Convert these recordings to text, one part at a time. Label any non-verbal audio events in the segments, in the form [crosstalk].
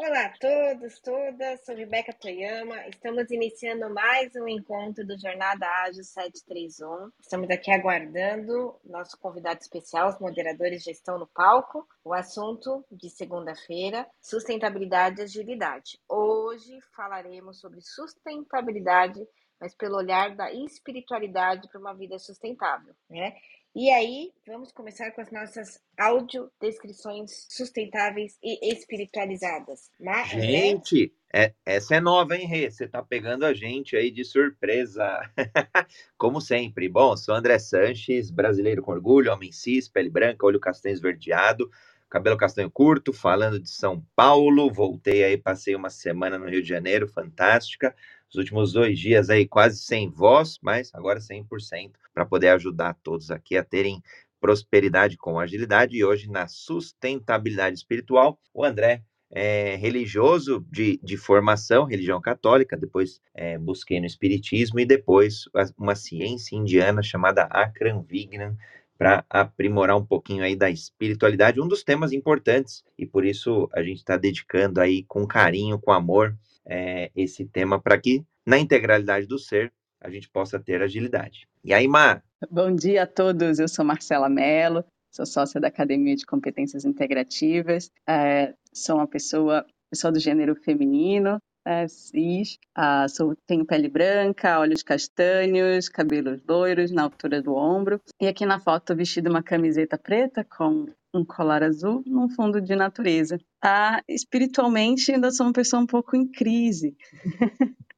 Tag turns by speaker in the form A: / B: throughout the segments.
A: Olá a todos, todas, sou Rebeca Toyama. Estamos iniciando mais um encontro do Jornada Ágil 731. Estamos aqui aguardando nosso convidado especial, os moderadores já estão no palco. O assunto de segunda-feira, sustentabilidade e agilidade. Hoje falaremos sobre sustentabilidade, mas pelo olhar da espiritualidade para uma vida sustentável, né? E aí, vamos começar com as nossas audiodescrições sustentáveis e espiritualizadas.
B: Mas, gente, né? é, essa é nova, hein, Rê? Você tá pegando a gente aí de surpresa. [laughs] Como sempre. Bom, sou André Sanches, brasileiro com orgulho, homem cis, pele branca, olho castanho esverdeado, cabelo castanho curto, falando de São Paulo. Voltei aí, passei uma semana no Rio de Janeiro, fantástica os últimos dois dias aí quase sem voz, mas agora 100% para poder ajudar todos aqui a terem prosperidade com agilidade e hoje na sustentabilidade espiritual. O André é religioso de, de formação, religião católica, depois é, busquei no espiritismo e depois uma ciência indiana chamada Akram Vignan para aprimorar um pouquinho aí da espiritualidade, um dos temas importantes e por isso a gente está dedicando aí com carinho, com amor é, esse tema para que, na integralidade do ser, a gente possa ter agilidade. E aí, Mar?
C: Bom dia a todos, eu sou Marcela Mello, sou sócia da Academia de Competências Integrativas, é, sou uma pessoa, pessoa do gênero feminino, é, cis, ah, sou, tenho pele branca, olhos castanhos, cabelos loiros na altura do ombro, e aqui na foto vestido uma camiseta preta com um colar azul num fundo de natureza. Ah, espiritualmente, ainda sou uma pessoa um pouco em crise. [laughs]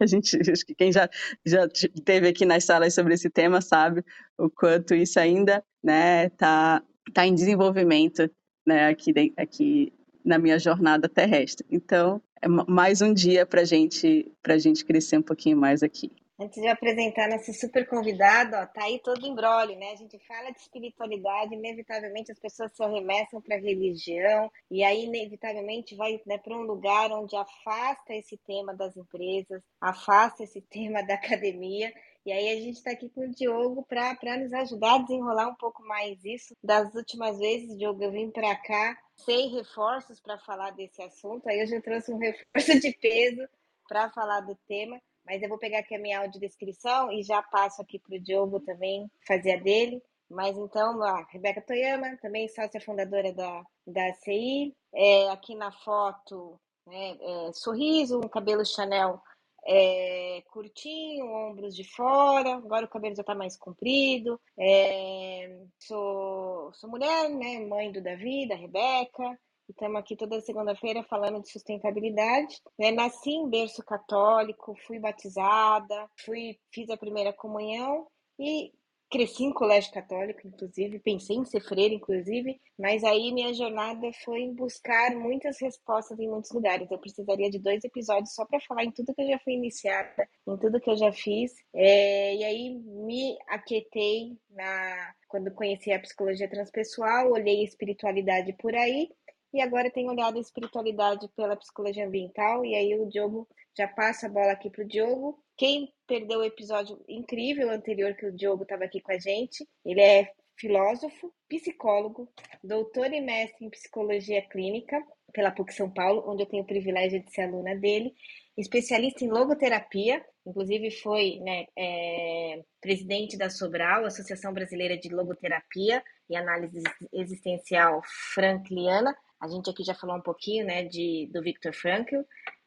C: a gente, acho que quem já, já teve aqui nas salas sobre esse tema sabe o quanto isso ainda né, tá, tá em desenvolvimento né, aqui, aqui na minha jornada terrestre. Então, é mais um dia para gente, a gente crescer um pouquinho mais aqui.
A: Antes de apresentar nosso super convidado, ó, tá aí todo embrólio, né? A gente fala de espiritualidade, inevitavelmente as pessoas se arremessam para religião, e aí inevitavelmente vai né, para um lugar onde afasta esse tema das empresas, afasta esse [laughs] tema da academia. E aí a gente está aqui com o Diogo para nos ajudar a desenrolar um pouco mais isso. Das últimas vezes, Diogo, eu vim para cá sem reforços para falar desse assunto. Aí hoje eu trouxe um [laughs] reforço de peso para falar do tema. Mas eu vou pegar aqui a minha audiodescrição e já passo aqui para o Diogo também fazer a dele. Mas então, a Rebeca Toyama, também sócia fundadora da, da CI. É, aqui na foto, né, é, sorriso, um cabelo Chanel é, curtinho, ombros de fora. Agora o cabelo já está mais comprido. É, sou, sou mulher, né, mãe do Davi, da Rebeca. Estamos aqui toda segunda-feira falando de sustentabilidade. Né? Nasci em berço católico, fui batizada, fui, fiz a primeira comunhão e cresci em colégio católico, inclusive, pensei em ser freira, inclusive, mas aí minha jornada foi buscar muitas respostas em muitos lugares. Eu precisaria de dois episódios só para falar em tudo que eu já fui iniciada, em tudo que eu já fiz. É, e aí me aquietei na quando conheci a psicologia transpessoal, olhei a espiritualidade por aí e agora tenho olhado a espiritualidade pela psicologia ambiental, e aí o Diogo já passa a bola aqui para o Diogo. Quem perdeu o episódio incrível anterior que o Diogo estava aqui com a gente, ele é filósofo, psicólogo, doutor e mestre em psicologia clínica pela PUC São Paulo, onde eu tenho o privilégio de ser aluna dele, especialista em logoterapia, inclusive foi né, é, presidente da Sobral, Associação Brasileira de Logoterapia e Análise Existencial Frankliana, a gente aqui já falou um pouquinho né, de, do Victor Frankl.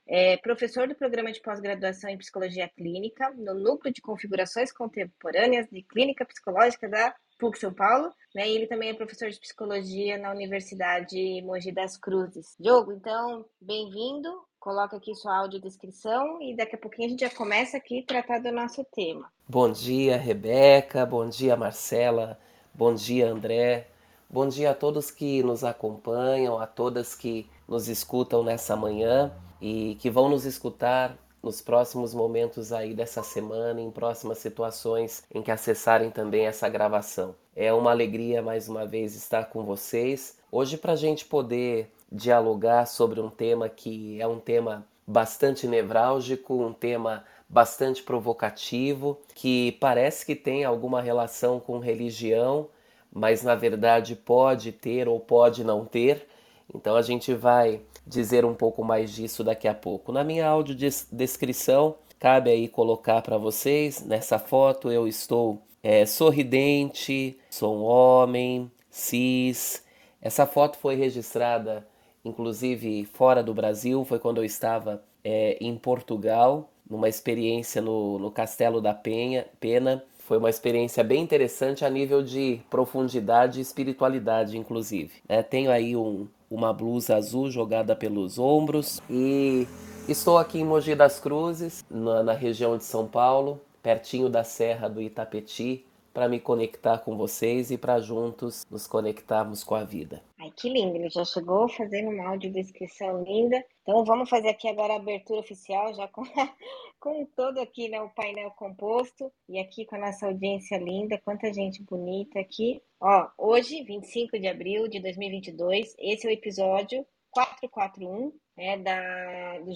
A: É professor do programa de pós-graduação em psicologia clínica no núcleo de configurações contemporâneas de clínica psicológica da PUC São Paulo, né? E ele também é professor de psicologia na Universidade Mogi das Cruzes. Diogo, então, bem-vindo. Coloca aqui sua audiodescrição e daqui a pouquinho a gente já começa aqui a tratar do nosso tema.
D: Bom dia, Rebeca. Bom dia, Marcela. Bom dia, André. Bom dia a todos que nos acompanham, a todas que nos escutam nessa manhã e que vão nos escutar nos próximos momentos aí dessa semana, em próximas situações em que acessarem também essa gravação. É uma alegria mais uma vez estar com vocês. Hoje, para a gente poder dialogar sobre um tema que é um tema bastante nevrálgico, um tema bastante provocativo, que parece que tem alguma relação com religião mas na verdade pode ter ou pode não ter. Então a gente vai dizer um pouco mais disso daqui a pouco. Na minha audiodescrição, cabe aí colocar para vocês, nessa foto eu estou é, sorridente, sou um homem, cis. Essa foto foi registrada, inclusive, fora do Brasil, foi quando eu estava é, em Portugal, numa experiência no, no Castelo da Penha, Pena. Foi uma experiência bem interessante a nível de profundidade e espiritualidade, inclusive. É, tenho aí um, uma blusa azul jogada pelos ombros e estou aqui em Mogi das Cruzes, na, na região de São Paulo, pertinho da Serra do Itapetí, para me conectar com vocês e para juntos nos conectarmos com a vida.
A: Ai, que lindo, ele já chegou fazendo uma audiodescrição linda. Então vamos fazer aqui agora a abertura oficial, já com, [laughs] com todo aqui né, o painel composto e aqui com a nossa audiência linda, quanta gente bonita aqui. Ó, hoje, 25 de abril de 2022, esse é o episódio 441 né, da, do,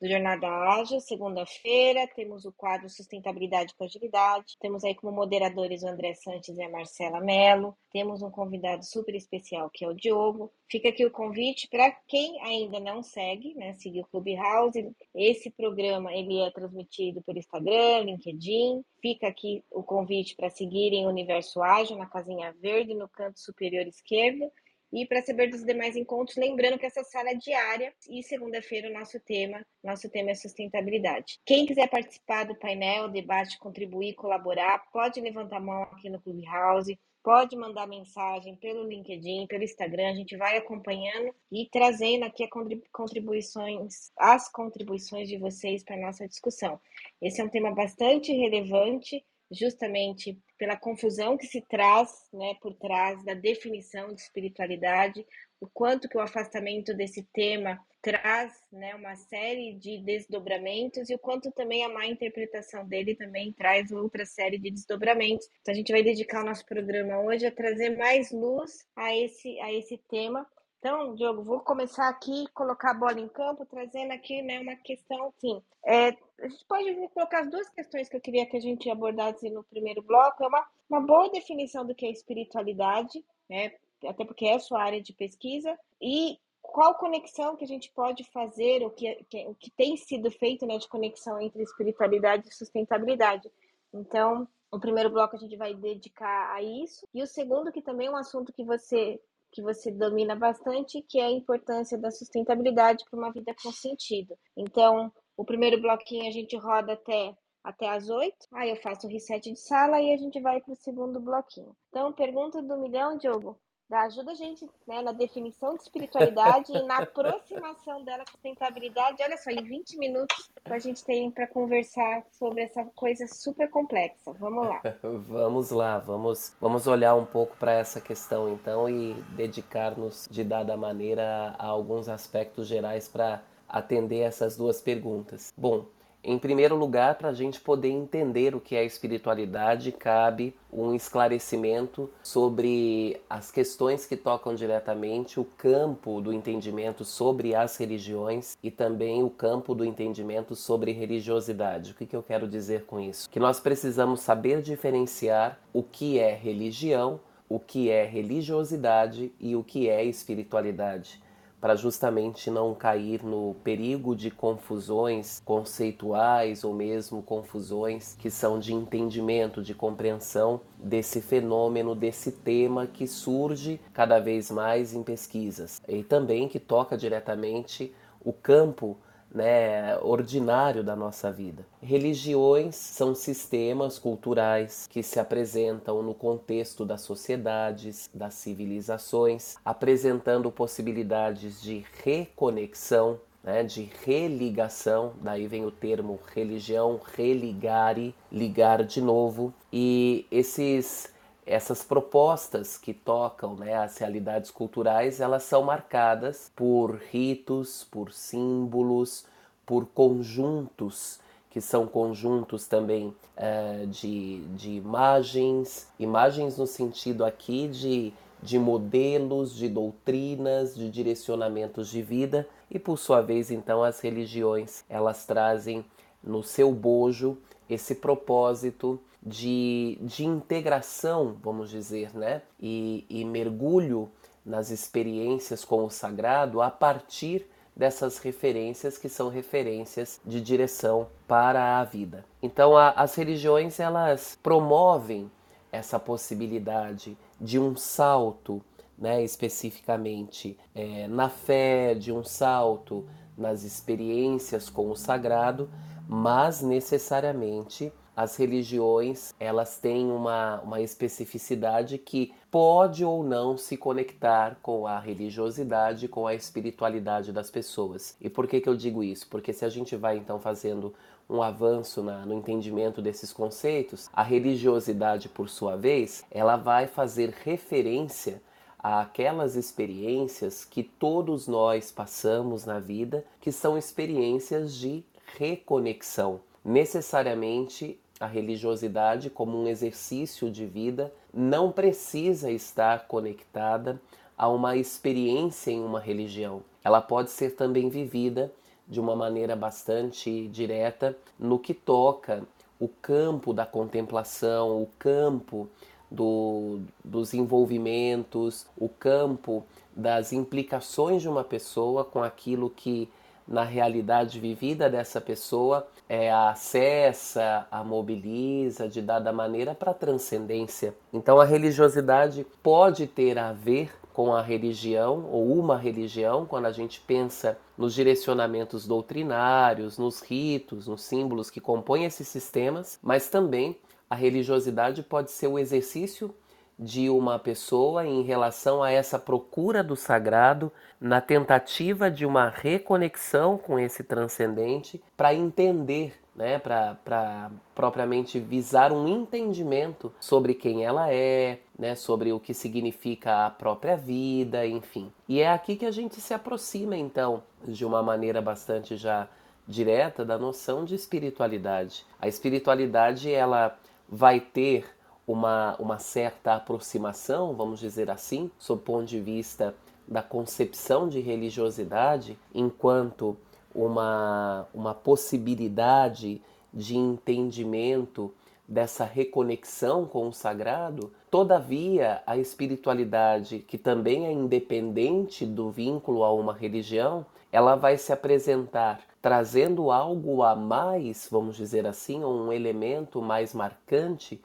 A: do Jornada Ágil, segunda-feira, temos o quadro Sustentabilidade com Agilidade, temos aí como moderadores o André Santos e a Marcela Mello, temos um convidado super especial que é o Diogo. Fica aqui o convite para quem ainda não segue, né, seguir o Clubhouse. Esse programa ele é transmitido pelo Instagram, LinkedIn. Fica aqui o convite para seguirem o Universo Ágil na casinha verde no canto superior esquerdo e para saber dos demais encontros, lembrando que essa sala é diária e segunda-feira o nosso tema, nosso tema é sustentabilidade. Quem quiser participar do painel, debate, contribuir, colaborar, pode levantar a mão aqui no Clubhouse, pode mandar mensagem pelo LinkedIn, pelo Instagram, a gente vai acompanhando e trazendo aqui contribuições, as contribuições de vocês para nossa discussão. Esse é um tema bastante relevante justamente pela confusão que se traz, né, por trás da definição de espiritualidade, o quanto que o afastamento desse tema traz, né, uma série de desdobramentos e o quanto também a má interpretação dele também traz outra série de desdobramentos. Então a gente vai dedicar o nosso programa hoje a trazer mais luz a esse a esse tema então, Diogo, vou começar aqui, colocar a bola em campo, trazendo aqui né, uma questão, assim, é, a gente pode colocar as duas questões que eu queria que a gente abordasse no primeiro bloco, é uma, uma boa definição do que é espiritualidade, né, até porque é a sua área de pesquisa, e qual conexão que a gente pode fazer, o que, que, o que tem sido feito né, de conexão entre espiritualidade e sustentabilidade. Então, o primeiro bloco a gente vai dedicar a isso, e o segundo, que também é um assunto que você que você domina bastante, que é a importância da sustentabilidade para uma vida com sentido. Então, o primeiro bloquinho a gente roda até até as oito, aí eu faço o reset de sala e a gente vai para o segundo bloquinho. Então, pergunta do milhão, Diogo, ajuda a gente né, na definição de espiritualidade e na aproximação dela com sustentabilidade. Olha só, em 20 minutos a gente tem para conversar sobre essa coisa super complexa. Vamos lá. [laughs]
D: vamos lá, vamos, vamos olhar um pouco para essa questão então e dedicar-nos de dada maneira a alguns aspectos gerais para atender essas duas perguntas. Bom, em primeiro lugar, para a gente poder entender o que é espiritualidade, cabe um esclarecimento sobre as questões que tocam diretamente o campo do entendimento sobre as religiões e também o campo do entendimento sobre religiosidade. O que, que eu quero dizer com isso? Que nós precisamos saber diferenciar o que é religião, o que é religiosidade e o que é espiritualidade para justamente não cair no perigo de confusões conceituais ou mesmo confusões que são de entendimento, de compreensão desse fenômeno, desse tema que surge cada vez mais em pesquisas. E também que toca diretamente o campo né, ordinário da nossa vida. Religiões são sistemas culturais que se apresentam no contexto das sociedades, das civilizações, apresentando possibilidades de reconexão, né, de religação, daí vem o termo religião, religare, ligar de novo, e esses essas propostas que tocam né, as realidades culturais, elas são marcadas por ritos, por símbolos, por conjuntos, que são conjuntos também é, de, de imagens, imagens no sentido aqui de, de modelos, de doutrinas, de direcionamentos de vida, e por sua vez, então, as religiões, elas trazem no seu bojo esse propósito de, de integração, vamos dizer, né? E, e mergulho nas experiências com o sagrado a partir dessas referências que são referências de direção para a vida. Então a, as religiões elas promovem essa possibilidade de um salto, né, especificamente é, na fé, de um salto nas experiências com o sagrado, mas necessariamente as religiões elas têm uma, uma especificidade que pode ou não se conectar com a religiosidade, com a espiritualidade das pessoas. E por que, que eu digo isso? Porque se a gente vai então fazendo um avanço na, no entendimento desses conceitos, a religiosidade, por sua vez, ela vai fazer referência àquelas experiências que todos nós passamos na vida, que são experiências de reconexão. Necessariamente a religiosidade como um exercício de vida não precisa estar conectada a uma experiência em uma religião. Ela pode ser também vivida de uma maneira bastante direta no que toca o campo da contemplação, o campo do, dos envolvimentos, o campo das implicações de uma pessoa com aquilo que na realidade vivida dessa pessoa é, acessa, a mobiliza de dada maneira para a transcendência. Então a religiosidade pode ter a ver com a religião ou uma religião, quando a gente pensa nos direcionamentos doutrinários, nos ritos, nos símbolos que compõem esses sistemas, mas também a religiosidade pode ser o exercício de uma pessoa em relação a essa procura do sagrado, na tentativa de uma reconexão com esse transcendente, para entender, né, para propriamente visar um entendimento sobre quem ela é, né, sobre o que significa a própria vida, enfim. E é aqui que a gente se aproxima, então, de uma maneira bastante já direta da noção de espiritualidade. A espiritualidade, ela vai ter uma, uma certa aproximação, vamos dizer assim, sob o ponto de vista da concepção de religiosidade, enquanto uma, uma possibilidade de entendimento dessa reconexão com o sagrado, todavia a espiritualidade, que também é independente do vínculo a uma religião, ela vai se apresentar trazendo algo a mais, vamos dizer assim, um elemento mais marcante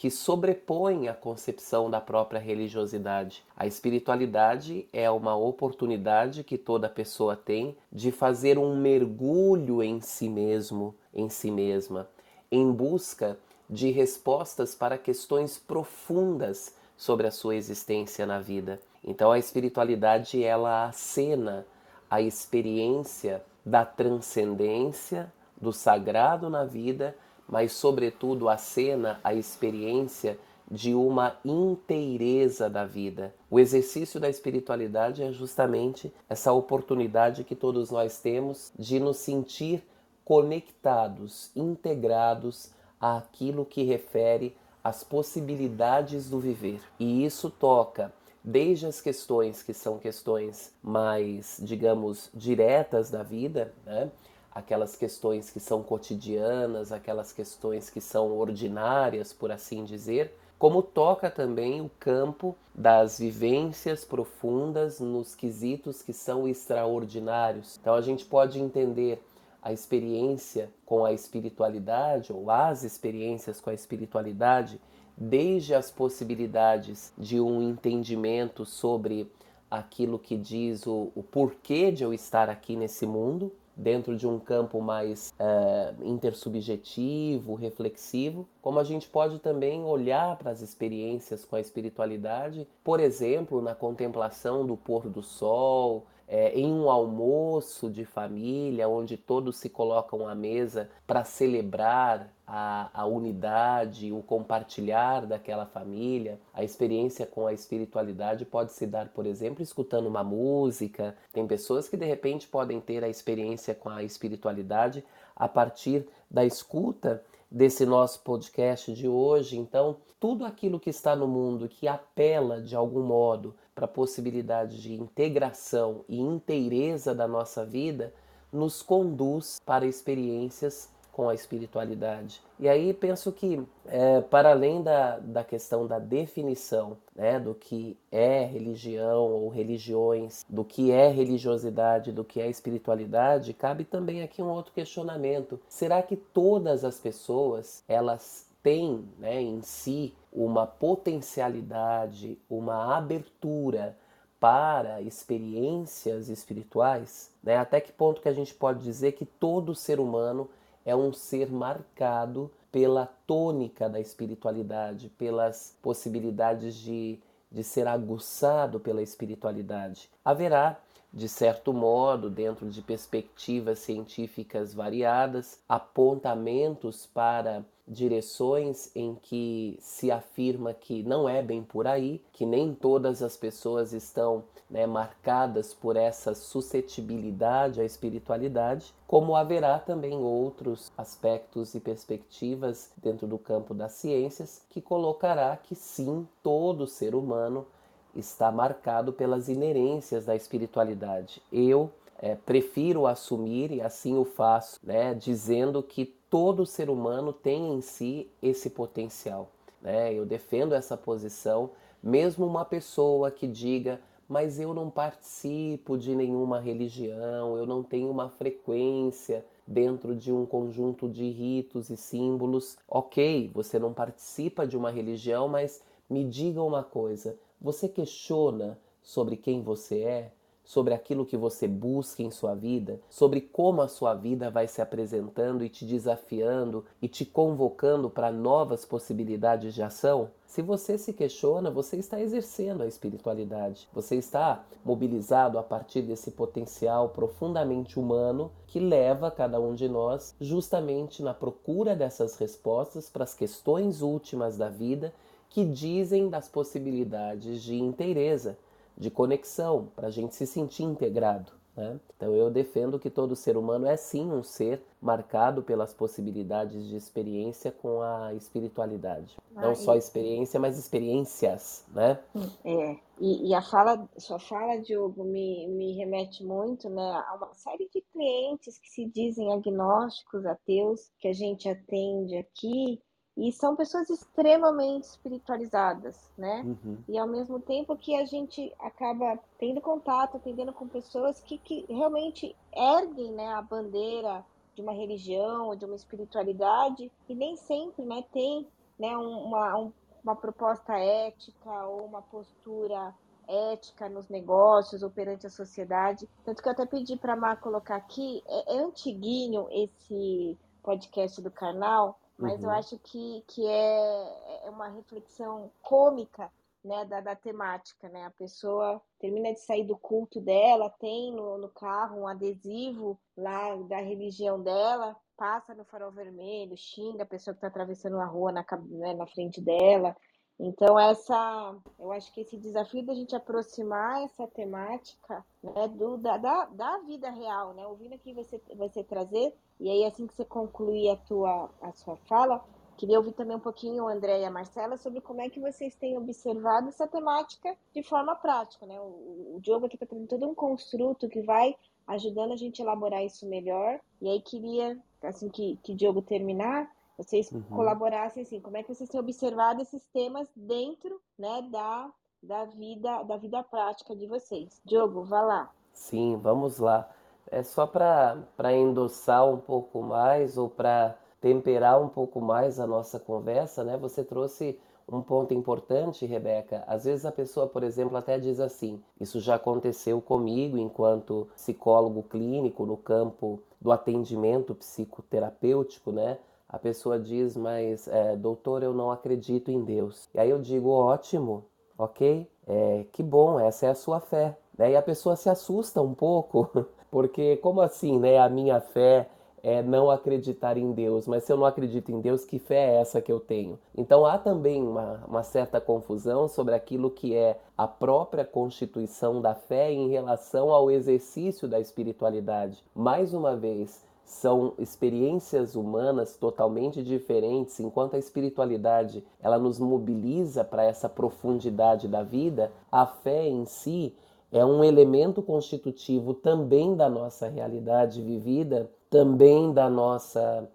D: que sobrepõe a concepção da própria religiosidade. A espiritualidade é uma oportunidade que toda pessoa tem de fazer um mergulho em si mesmo, em si mesma, em busca de respostas para questões profundas sobre a sua existência na vida. Então a espiritualidade ela acena a experiência da transcendência, do sagrado na vida mas, sobretudo, a cena, a experiência de uma inteireza da vida. O exercício da espiritualidade é justamente essa oportunidade que todos nós temos de nos sentir conectados, integrados àquilo que refere às possibilidades do viver. E isso toca desde as questões que são questões mais, digamos, diretas da vida, né? Aquelas questões que são cotidianas, aquelas questões que são ordinárias, por assim dizer, como toca também o campo das vivências profundas nos quesitos que são extraordinários. Então a gente pode entender a experiência com a espiritualidade ou as experiências com a espiritualidade desde as possibilidades de um entendimento sobre aquilo que diz o, o porquê de eu estar aqui nesse mundo, dentro de um campo mais é, intersubjetivo, reflexivo, como a gente pode também olhar para as experiências com a espiritualidade, por exemplo, na contemplação do pôr do sol, é, em um almoço de família, onde todos se colocam à mesa para celebrar a, a, unidade, o compartilhar daquela família. A experiência com a espiritualidade pode se dar, por exemplo, escutando uma música. Tem pessoas que de repente podem ter a experiência com a espiritualidade a partir da escuta desse nosso podcast de hoje. Então, tudo aquilo que está no mundo que apela de algum modo para a possibilidade de integração e inteireza da nossa vida nos conduz para experiências com a espiritualidade. E aí penso que, é, para além da, da questão da definição né, do que é religião ou religiões, do que é religiosidade, do que é espiritualidade, cabe também aqui um outro questionamento. Será que todas as pessoas elas têm né, em si uma potencialidade, uma abertura para experiências espirituais, né? Até que ponto que a gente pode dizer que todo ser humano é um ser marcado pela tônica da espiritualidade, pelas possibilidades de, de ser aguçado pela espiritualidade. Haverá de certo modo, dentro de perspectivas científicas variadas, apontamentos para direções em que se afirma que não é bem por aí, que nem todas as pessoas estão né, marcadas por essa suscetibilidade à espiritualidade, como haverá também outros aspectos e perspectivas dentro do campo das ciências que colocará que sim, todo ser humano está marcado pelas inerências da espiritualidade. Eu é, prefiro assumir, e assim o faço, né, dizendo que todo ser humano tem em si esse potencial. Né? Eu defendo essa posição, mesmo uma pessoa que diga, mas eu não participo de nenhuma religião, eu não tenho uma frequência dentro de um conjunto de ritos e símbolos. Ok, você não participa de uma religião, mas me diga uma coisa: você questiona sobre quem você é? Sobre aquilo que você busca em sua vida? Sobre como a sua vida vai se apresentando e te desafiando e te convocando para novas possibilidades de ação? Se você se questiona, você está exercendo a espiritualidade. Você está mobilizado a partir desse potencial profundamente humano que leva cada um de nós justamente na procura dessas respostas para as questões últimas da vida que dizem das possibilidades de inteireza, de conexão, para a gente se sentir integrado. Né? Então eu defendo que todo ser humano é sim um ser marcado pelas possibilidades de experiência com a espiritualidade. Ah, Não e... só experiência, mas experiências, né?
A: É. E, e, a fala, sua fala, Diogo, me, me remete muito né, a uma série de clientes que se dizem agnósticos, ateus, que a gente atende aqui e são pessoas extremamente espiritualizadas, né? Uhum. E ao mesmo tempo que a gente acaba tendo contato, atendendo com pessoas que, que realmente erguem né, a bandeira de uma religião ou de uma espiritualidade e nem sempre né, tem né, uma, um, uma proposta ética ou uma postura ética nos negócios ou perante a sociedade. Tanto que eu até pedi para a Mar colocar aqui, é, é antiguinho esse podcast do canal, mas uhum. eu acho que, que é, é uma reflexão cômica né, da, da temática, né? A pessoa termina de sair do culto dela, tem no, no carro um adesivo lá da religião dela, passa no farol vermelho, xinga a pessoa que está atravessando a rua na, né, na frente dela. Então, essa, eu acho que esse desafio da gente aproximar essa temática né, do, da, da, da vida real, né? Ouvindo aqui você, você trazer, e aí assim que você concluir a, tua, a sua fala, queria ouvir também um pouquinho o André e a Marcela sobre como é que vocês têm observado essa temática de forma prática, né? O, o Diogo aqui está trazendo todo um construto que vai ajudando a gente a elaborar isso melhor. E aí queria, assim que, que o Diogo terminar, vocês uhum. colaborassem assim, como é que vocês têm observado esses temas dentro, né, da, da vida, da vida prática de vocês. Diogo, vá lá.
D: Sim, vamos lá. É só para endossar um pouco mais ou para temperar um pouco mais a nossa conversa, né? Você trouxe um ponto importante, Rebeca. Às vezes a pessoa, por exemplo, até diz assim: Isso já aconteceu comigo enquanto psicólogo clínico no campo do atendimento psicoterapêutico, né? A pessoa diz, mas é, doutor, eu não acredito em Deus. E aí eu digo, ótimo, ok? É, que bom, essa é a sua fé. Né? E a pessoa se assusta um pouco, [laughs] porque como assim, né? A minha fé é não acreditar em Deus, mas se eu não acredito em Deus, que fé é essa que eu tenho? Então há também uma, uma certa confusão sobre aquilo que é a própria constituição da fé em relação ao exercício da espiritualidade. Mais uma vez, são experiências humanas totalmente diferentes, enquanto a espiritualidade ela nos mobiliza para essa profundidade da vida, a fé em si é um elemento constitutivo também da nossa realidade vivida, também da nossa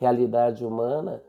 D: realidade humana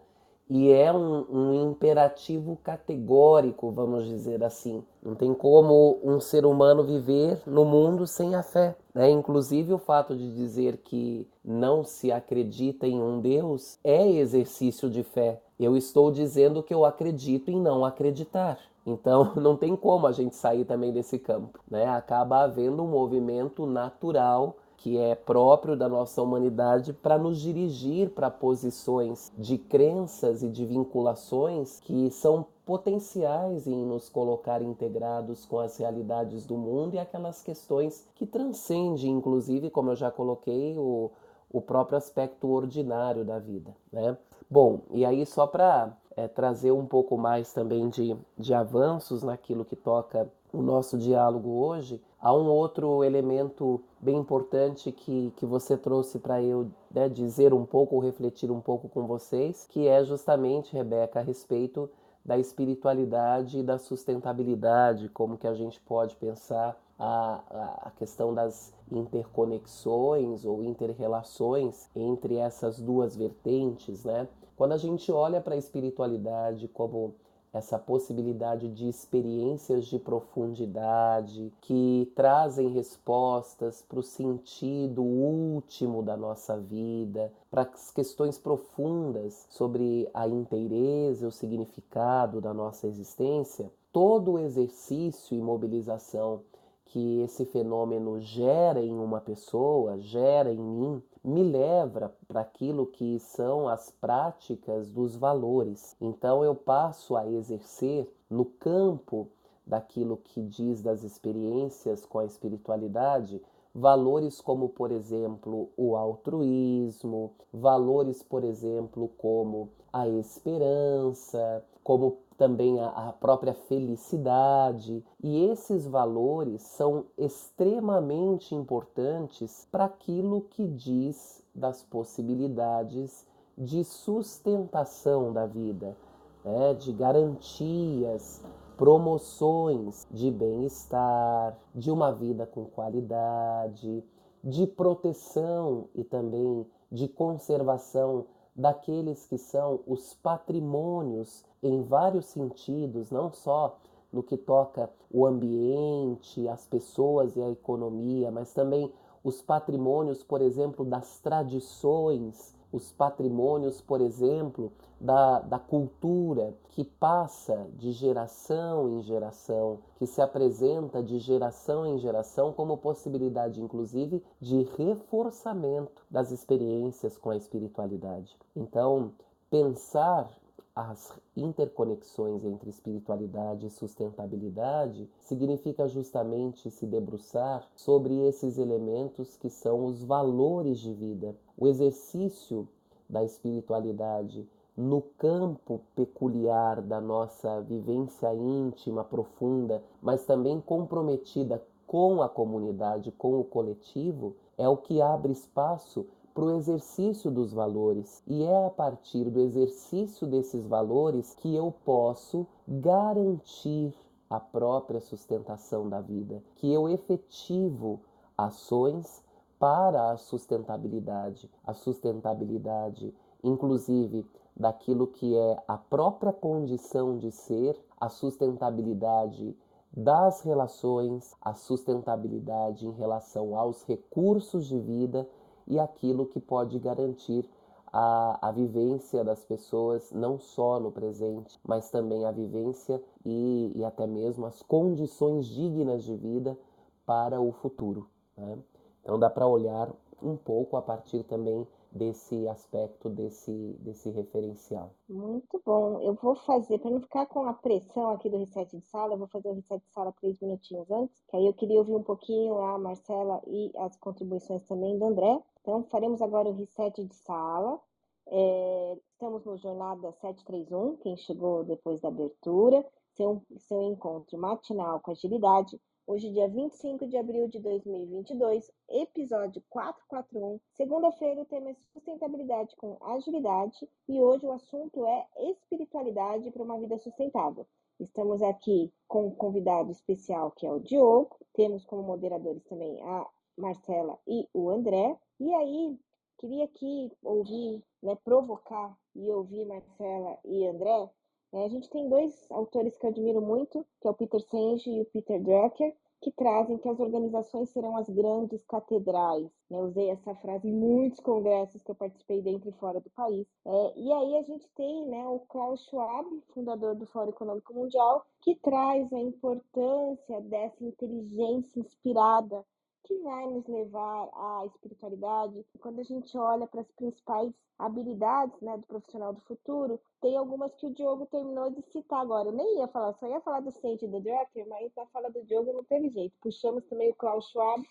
D: e é um, um, imperativo categórico, vamos dizer assim. Não tem como um ser humano viver no mundo sem a fé. Né? Inclusive, o fato de dizer que não se acredita em um Deus é exercício de fé. Eu estou dizendo que eu acredito em não acreditar. Então, [laughs] não tem como a gente sair também desse campo. Né? Acaba havendo um movimento natural que é próprio da nossa humanidade para nos dirigir para posições de crenças e de vinculações que são potenciais em nos colocar integrados com as realidades do mundo e aquelas questões que transcendem, inclusive, como eu já coloquei, o, o próprio aspecto ordinário da vida. Né? Bom, e aí só para é, trazer um pouco mais também de, de avanços naquilo que toca o nosso diálogo hoje, há um outro elemento bem importante que, que você trouxe para eu né, dizer um pouco, ou refletir um pouco com vocês, que é justamente, Rebeca, a respeito da espiritualidade e da sustentabilidade, como que a gente pode pensar a, a questão das interconexões ou interrelações entre essas duas vertentes, né? Quando a gente olha para a espiritualidade como essa possibilidade de experiências de profundidade que trazem respostas para o sentido último da nossa vida, para as questões profundas sobre a inteireza, o significado da nossa existência, todo o exercício e mobilização que esse fenômeno gera em uma pessoa, gera em mim, me leva para aquilo que são as práticas dos valores. Então eu passo a exercer no campo daquilo que diz das experiências com a espiritualidade, valores como, por exemplo, o altruísmo, valores, por exemplo, como a esperança, como também a, a própria felicidade. E esses valores são extremamente importantes para aquilo que diz das possibilidades de sustentação da vida, né? de garantias, promoções de bem-estar, de uma vida com qualidade, de proteção e também de conservação daqueles que são os patrimônios em vários sentidos, não só no que toca o ambiente, as pessoas e a economia, mas também os patrimônios, por exemplo, das tradições, os patrimônios, por exemplo, da, da cultura que passa de geração em geração, que se apresenta de geração em geração como possibilidade, inclusive, de reforçamento das experiências com a espiritualidade. Então, pensar as interconexões entre espiritualidade e sustentabilidade significa justamente se debruçar sobre esses elementos que são os valores de vida. O exercício da espiritualidade no campo peculiar da nossa vivência íntima, profunda, mas também comprometida com a comunidade, com o coletivo, é o que abre espaço para o exercício dos valores. E é a partir do exercício desses valores que eu posso garantir a própria sustentação da vida, que eu efetivo ações para a sustentabilidade. A sustentabilidade, inclusive, daquilo que é a própria condição de ser, a sustentabilidade das relações, a sustentabilidade em relação aos recursos de vida e aquilo que pode garantir a, a vivência das pessoas, não só no presente, mas também a vivência e, e até mesmo as condições dignas de vida para o futuro. Né? Então dá para olhar um pouco a partir também desse aspecto, desse, desse referencial.
A: Muito bom. Eu vou fazer, para não ficar com a pressão aqui do reset de sala, eu vou fazer o reset de sala três minutinhos antes, que aí eu queria ouvir um pouquinho a Marcela e as contribuições também do André. Então, faremos agora o reset de sala. É, estamos no Jornada 731, quem chegou depois da abertura, seu, seu encontro matinal com agilidade Hoje, dia 25 de abril de 2022, episódio 441. Segunda-feira, o tema é sustentabilidade com agilidade e hoje o assunto é espiritualidade para uma vida sustentável. Estamos aqui com um convidado especial que é o Diogo, temos como moderadores também a Marcela e o André. E aí, queria aqui ouvir, né, provocar e ouvir Marcela e André. É, a gente tem dois autores que eu admiro muito, que é o Peter Senge e o Peter Drucker, que trazem que as organizações serão as grandes catedrais. Né? Eu usei essa frase em muitos congressos que eu participei dentro e fora do país. É, e aí a gente tem né, o Klaus Schwab, fundador do Fórum Econômico Mundial, que traz a importância dessa inteligência inspirada que vai nos levar à espiritualidade. Quando a gente olha para as principais habilidades né, do profissional do futuro, tem algumas que o Diogo terminou de citar agora. Eu nem ia falar, só ia falar do Sage do Drucker, mas na fala do Diogo não teve jeito. Puxamos também o Klaus Schwab,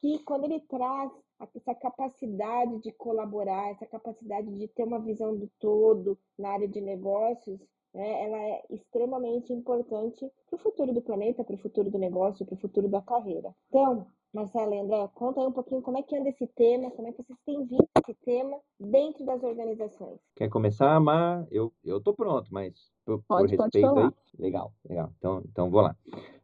A: que quando ele traz essa capacidade de colaborar, essa capacidade de ter uma visão do todo na área de negócios, né, ela é extremamente importante para o futuro do planeta, para o futuro do negócio, para o futuro da carreira. Então, Marcela e André, conta aí um pouquinho como é que anda esse tema, como é que vocês têm visto esse tema dentro das organizações.
B: Quer começar, Mar? Eu, eu tô pronto, mas por, pode, por respeito pode aí. Legal, legal. Então, então vou lá.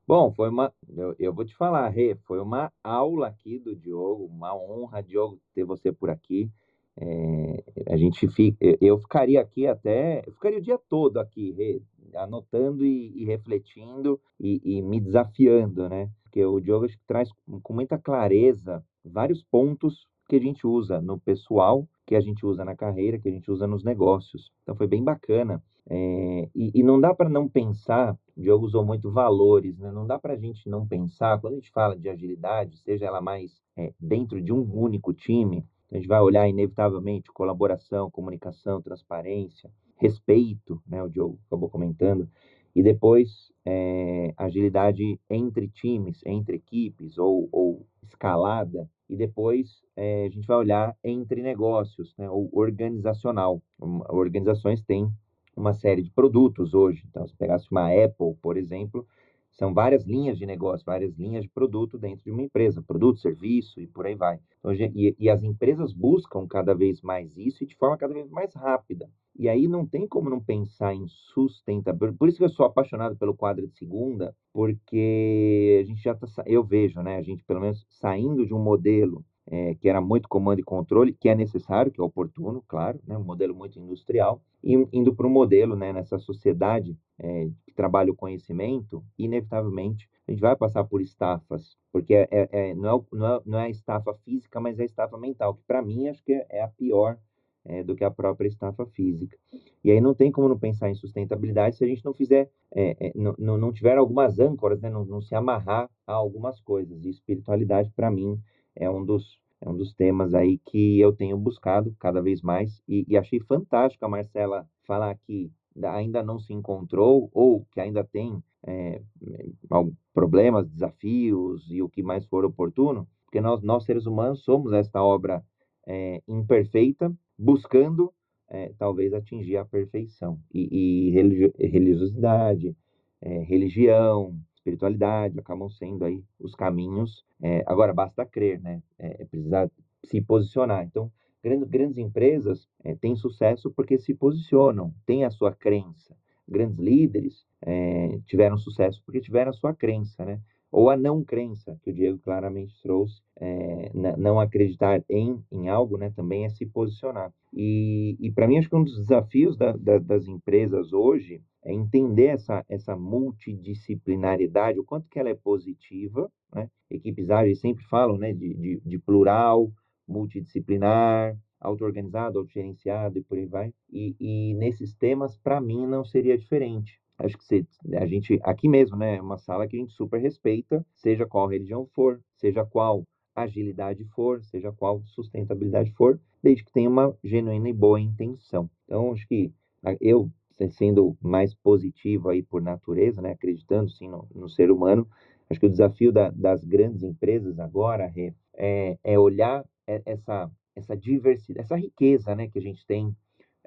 B: Bom, foi uma. Eu, eu vou te falar, Rê, foi uma aula aqui do Diogo, uma honra, Diogo, ter você por aqui. É, a gente fica, eu ficaria aqui até, eu ficaria o dia todo aqui, Rê, anotando e, e refletindo e, e, me desafiando, né? Porque o Diogo traz com muita clareza vários pontos que a gente usa no pessoal, que a gente usa na carreira, que a gente usa nos negócios. Então foi bem bacana. É, e, e, não dá para não pensar, o Diogo usou muito valores, né? não dá para a gente não pensar, quando a gente fala de agilidade, seja ela mais é, dentro de um único time, a gente vai olhar inevitavelmente colaboração, comunicação, transparência, respeito, né? O Diogo acabou comentando, e depois é, agilidade entre times, entre equipes ou, ou escalada, e depois é, a gente vai olhar entre negócios, né? Ou organizacional. Organizações têm uma série de produtos hoje. Então, se pegasse uma Apple, por exemplo, são várias linhas de negócio, várias linhas de produto dentro de uma empresa, produto, serviço e por aí vai. Então, e, e, as empresas buscam cada vez mais isso e de forma cada vez mais rápida. E aí não tem como não pensar em sustentabilidade. Por isso que eu sou apaixonado pelo quadro de segunda, porque a gente já está, eu vejo, né, a gente pelo menos saindo de um modelo é, que era muito comando e controle, que é necessário, que é oportuno, claro, né, um modelo muito industrial, e indo para um modelo né, nessa sociedade é, que trabalha o conhecimento, inevitavelmente a gente vai passar por estafas, porque é, é, é não, é, não, é, não é a estafa física, mas é a estafa mental, que para mim acho que é a pior é, do que a própria estafa física. E aí não tem como não pensar em sustentabilidade se a gente não fizer, é, é, não, não tiver algumas âncoras, né, não, não se amarrar a algumas coisas. E espiritualidade, para mim, é um dos é um dos temas aí que eu tenho buscado cada vez mais e, e achei fantástico a Marcela falar que ainda não se encontrou ou que ainda tem é, problemas, desafios e o que mais for oportuno, porque nós, nós seres humanos somos esta obra é, imperfeita, buscando é, talvez atingir a perfeição. E, e religiosidade, é, religião, espiritualidade, acabam sendo aí os caminhos. É, agora, basta crer, né? É, é precisar se posicionar. Então, grandes, grandes empresas é, têm sucesso porque se posicionam, têm a sua crença. Grandes líderes é, tiveram sucesso porque tiveram a sua crença, né? Ou a não crença, que o Diego claramente trouxe, é, não acreditar em, em algo, né? Também é se posicionar. E, e para mim, acho que um dos desafios da, da, das empresas hoje é entender essa, essa multidisciplinaridade, o quanto que ela é positiva, né? Equipes ágeis sempre falam, né, de, de, de plural, multidisciplinar, auto-organizado, autogerenciado e por aí vai. E, e nesses temas, para mim, não seria diferente. Acho que você, a gente, aqui mesmo, né, é uma sala que a gente super respeita, seja qual religião for, seja qual agilidade for, seja qual sustentabilidade for, desde que tenha uma genuína e boa intenção. Então, acho que eu sendo mais positivo aí por natureza, né, acreditando sim no, no ser humano, acho que o desafio da, das grandes empresas agora é, é olhar essa, essa diversidade, essa riqueza né, que a gente tem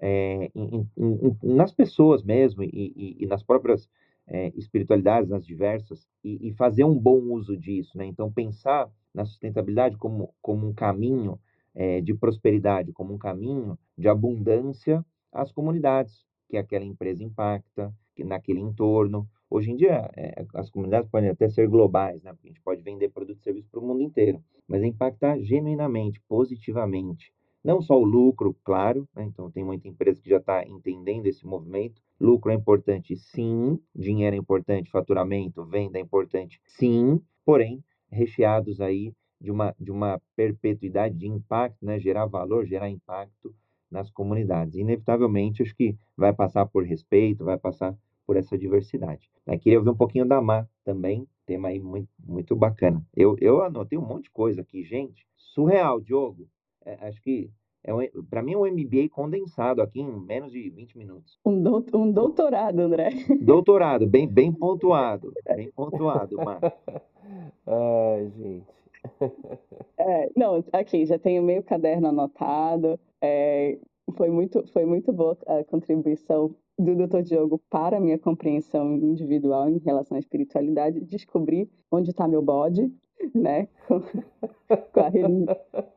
B: é, em, em, nas pessoas mesmo e, e, e nas próprias é, espiritualidades, nas diversas, e, e, fazer um bom uso disso. Né? Então, pensar na sustentabilidade como, como um caminho é, de prosperidade, como um caminho de abundância às comunidades que aquela empresa impacta, que naquele entorno. Hoje em dia, as comunidades podem até ser globais, né? Porque a gente pode vender produto e serviço para o mundo inteiro, mas impactar genuinamente, positivamente não só o lucro, claro, né? então tem muita empresa que já está entendendo esse movimento. Lucro é importante, sim. Dinheiro é importante, faturamento, venda é importante, sim. Porém, recheados aí de uma, de uma perpetuidade de impacto, né? gerar valor, gerar impacto nas comunidades. Inevitavelmente, acho que vai passar por respeito, vai passar por essa diversidade. Eu queria ouvir um pouquinho da Má também, tema aí muito, muito bacana. Eu, eu anotei um monte de coisa aqui, gente. Surreal, Diogo. É, acho que é um, para mim é um MBA condensado aqui em menos de 20 minutos.
C: Um, do, um doutorado, André. [laughs]
B: Doutorado, bem, bem pontuado. Bem pontuado, Má. [laughs]
D: Ai, gente. [laughs]
C: É, não, aqui, já tenho meio caderno anotado. É, foi, muito, foi muito boa a contribuição do Dr. Diogo para a minha compreensão individual em relação à espiritualidade. Descobrir onde está meu bode, né? Com, a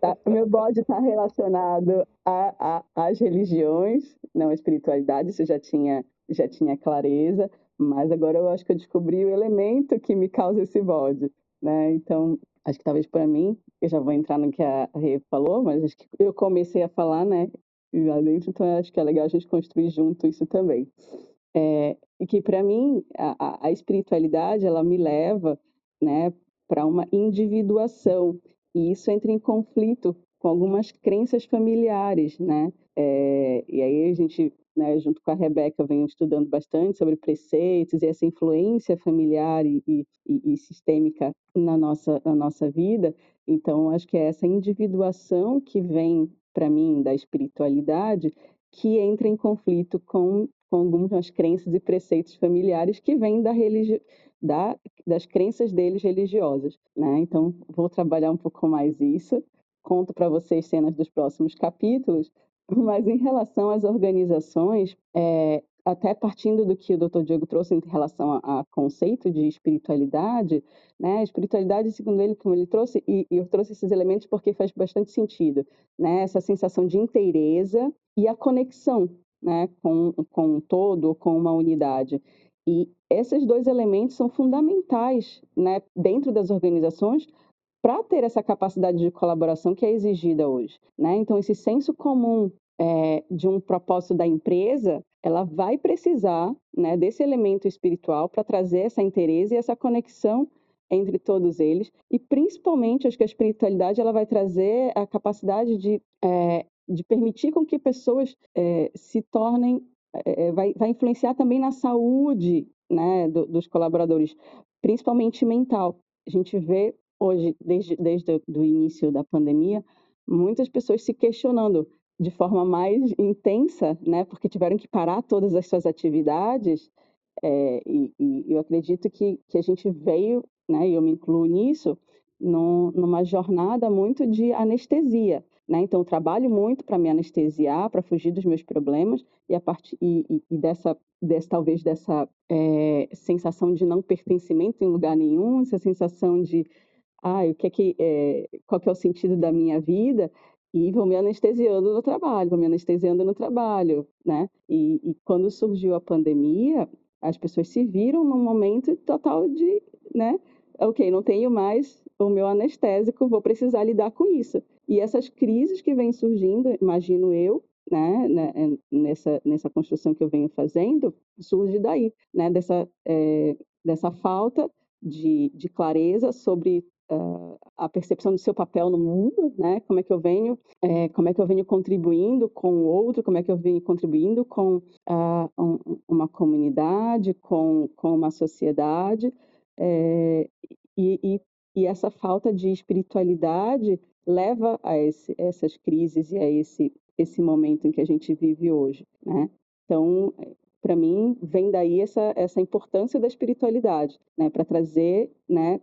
C: tá, meu bode está relacionado às religiões, não à espiritualidade, isso já tinha, já tinha clareza, mas agora eu acho que eu descobri o elemento que me causa esse bode, né? Então, acho que talvez para mim, eu já vou entrar no que a Rê falou, mas acho que eu comecei a falar, né, lá dentro, então acho que é legal a gente construir junto isso também. É, e que para mim a, a, espiritualidade ela me leva, né, para uma individuação e isso entra em conflito com algumas crenças familiares, né? É, e aí a gente, né, junto com a Rebeca, vem estudando bastante sobre preceitos e essa influência familiar e, e, e sistêmica na nossa, na nossa vida. Então, acho que é essa individuação que vem para mim da espiritualidade que entra em conflito com, com algumas crenças e preceitos familiares que vêm da religião da, das crenças deles religiosas, né? Então, vou trabalhar um pouco mais isso, conto para vocês cenas dos próximos capítulos, [laughs] mas em relação às organizações, é, até partindo do que o Dr. Diego trouxe em relação a, a conceito de espiritualidade, né? Espiritualidade, segundo ele, como ele trouxe, e, e, eu trouxe esses elementos porque faz bastante sentido, né? Essa sensação de inteireza e a conexão, né? Com, com um todo, com uma unidade. E esses dois elementos são fundamentais né, dentro das organizações para ter essa capacidade de colaboração que é exigida hoje. Né? Então, esse senso comum é, de um propósito da empresa, ela vai precisar né, desse elemento espiritual para trazer essa interesse e essa conexão entre todos eles. E, principalmente, acho que a espiritualidade ela vai trazer a capacidade de, é, de permitir com que pessoas é, se tornem é, é, vai, vai influenciar também na saúde né, do, dos colaboradores, principalmente mental. A gente vê hoje, desde, desde o início da pandemia, muitas pessoas se questionando de forma mais intensa, né, porque tiveram que parar todas as suas atividades, é, e, e, eu acredito que, que a gente veio, né, e eu me incluo nisso, numa jornada muito de anestesia. Né? Então, eu trabalho muito para me anestesiar, para fugir dos meus problemas, e, a part... e, e, e dessa, dessa, talvez dessa é, sensação de não pertencimento em lugar nenhum, essa sensação de ah, o que é que, é, qual que é o sentido da minha vida, e vou me anestesiando no trabalho, vou me anestesiando no trabalho, né? E, e quando surgiu a pandemia, as pessoas se viram num momento total de, né? Ok, não tenho mais o meu anestésico, vou precisar lidar com isso. E essas crises que vêm surgindo, imagino eu, né, né é, nessa, nessa construção que eu venho fazendo, surge daí, né, dessa, é, dessa falta de, de clareza sobre uh, a percepção do seu papel no mundo, né, como é que eu venho, é, como é que eu venho contribuindo com o outro, como é que eu venho contribuindo com uh, um, uma comunidade, com, com uma sociedade, é, e, e e essa falta de espiritualidade leva a esse, essas crises e a esse, esse momento em que a gente vive hoje, né? Então, para mim, vem daí essa, essa importância da espiritualidade, né? Para trazer, né?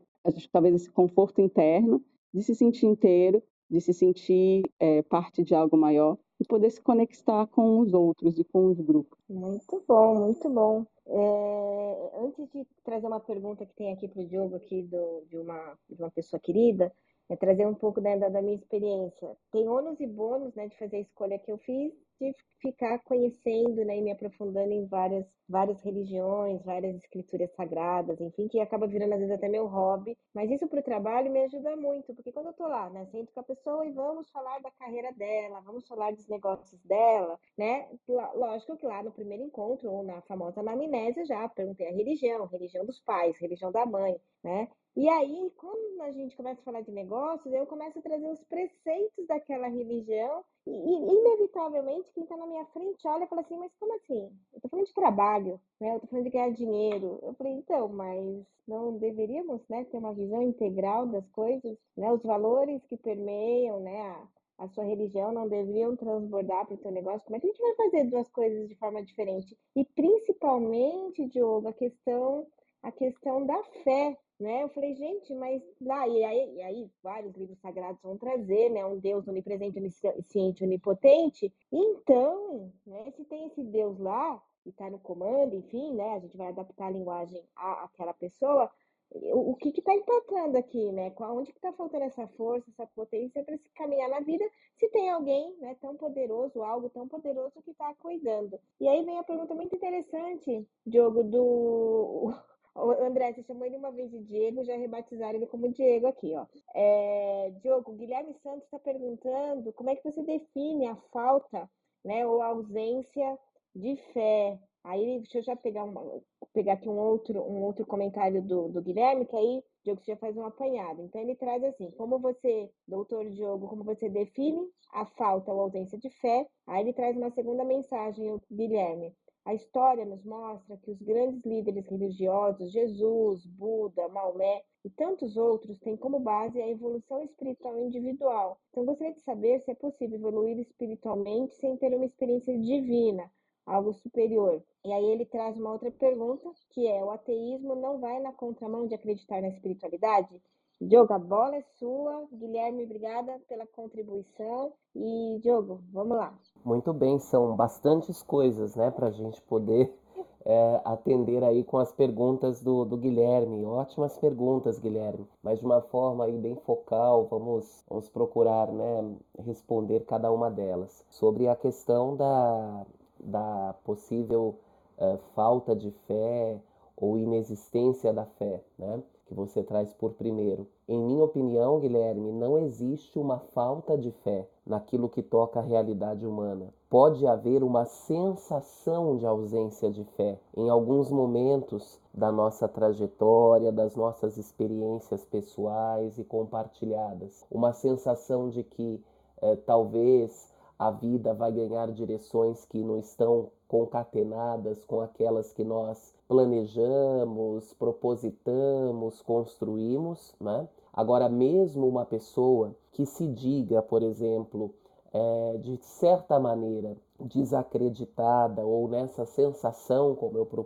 C: Talvez esse conforto interno de se sentir inteiro, de se sentir é, parte de algo maior e poder se conectar com os outros e com os grupos.
A: Muito bom, muito bom. É, antes de trazer uma pergunta que tem aqui para o Diogo aqui do, de, uma, de uma pessoa querida, é trazer um pouco da, da minha experiência. Tem ônus e bônus, né, de fazer a escolha que eu fiz, de ficar conhecendo, né, e me aprofundando em várias, várias religiões, várias escrituras sagradas, enfim, que acaba virando às vezes até meu hobby. Mas isso para o trabalho me ajuda muito, porque quando eu tô lá, né, sento com a pessoa e vamos falar da carreira dela, vamos falar dos negócios dela, né, lógico que lá no primeiro encontro, ou na famosa anamnese, já perguntei a religião, religião dos pais, religião da mãe, né, e aí, quando a gente começa a falar de negócios, eu começo a trazer os preceitos daquela religião e, inevitavelmente, quem está na minha frente olha e fala assim, mas como assim? Eu estou falando de trabalho, né? Eu estou falando de ganhar dinheiro. Eu falei, então, mas não deveríamos né, ter uma visão integral das coisas? Né? Os valores que permeiam né, a, a sua religião não deveriam transbordar para o teu negócio? Como é que a gente vai fazer duas coisas de forma diferente? E principalmente, Diogo, a questão, a questão da fé, né? Eu falei, gente, mas lá, e aí, e aí vários livros sagrados vão trazer, né? Um Deus onipresente, onisciente, onipotente. Então, né, se tem esse Deus lá e está no comando, enfim, né? A gente vai adaptar a linguagem à, àquela pessoa. O, que está empatando aqui, né? Onde que está faltando essa força, essa potência para se caminhar na vida, se tem alguém né, tão poderoso, algo tão poderoso que está cuidando? E aí vem a pergunta muito interessante, Diogo, do André, você chamou ele uma vez de Diego, já rebatizaram ele como Diego aqui, ó. É, Diogo, Guilherme Santos está perguntando como é que você define a falta, né, ou a ausência de fé. Aí, deixa eu já pegar, uma, pegar aqui um outro, um outro comentário do, do Guilherme, que aí Diogo já faz um apanhado. Então, ele traz assim, como você, doutor Diogo, como você define a falta ou ausência de fé. Aí ele traz uma segunda mensagem, o Guilherme. A história nos mostra que os grandes líderes religiosos, Jesus, Buda, Maomé e tantos outros, têm como base a evolução espiritual individual. Então, gostaria de saber se é possível evoluir espiritualmente sem ter uma experiência divina, algo superior. E aí ele traz uma outra pergunta, que é: o ateísmo não vai na contramão de acreditar na espiritualidade? Diogo, a bola é sua. Guilherme, obrigada pela contribuição. E, Diogo, vamos lá.
D: Muito bem, são bastantes coisas, né, para a gente poder [laughs] é, atender aí com as perguntas do, do Guilherme. Ótimas perguntas, Guilherme, mas de uma forma aí bem focal, vamos, vamos procurar, né, responder cada uma delas. Sobre a questão da, da possível uh, falta de fé ou inexistência da fé, né? Que você traz por primeiro. Em minha opinião, Guilherme, não existe uma falta de fé naquilo que toca a realidade humana. Pode haver uma sensação de ausência de fé em alguns momentos da nossa trajetória, das nossas experiências pessoais e compartilhadas. Uma sensação de que eh, talvez a vida vai ganhar direções que não estão concatenadas com aquelas que nós planejamos, propositamos, construímos, né? Agora, mesmo uma pessoa que se diga, por exemplo, é, de certa maneira desacreditada ou nessa sensação, como eu pro,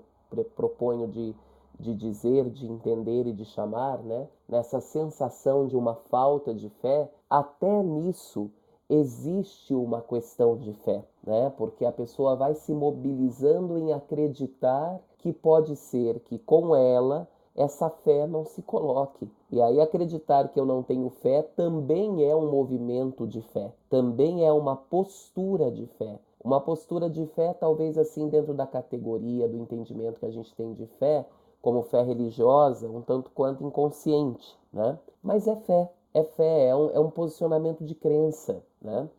D: proponho de, de dizer, de entender e de chamar, né? nessa sensação de uma falta de fé, até nisso existe uma questão de fé, né? Porque a pessoa vai se mobilizando em acreditar que pode ser que com ela essa fé não se coloque. E aí acreditar que eu não tenho fé também é um movimento de fé, também é uma postura de fé. Uma postura de fé, talvez assim, dentro da categoria do entendimento que a gente tem de fé, como fé religiosa, um tanto quanto inconsciente, né? Mas é fé, é fé, é um, é um posicionamento de crença, né?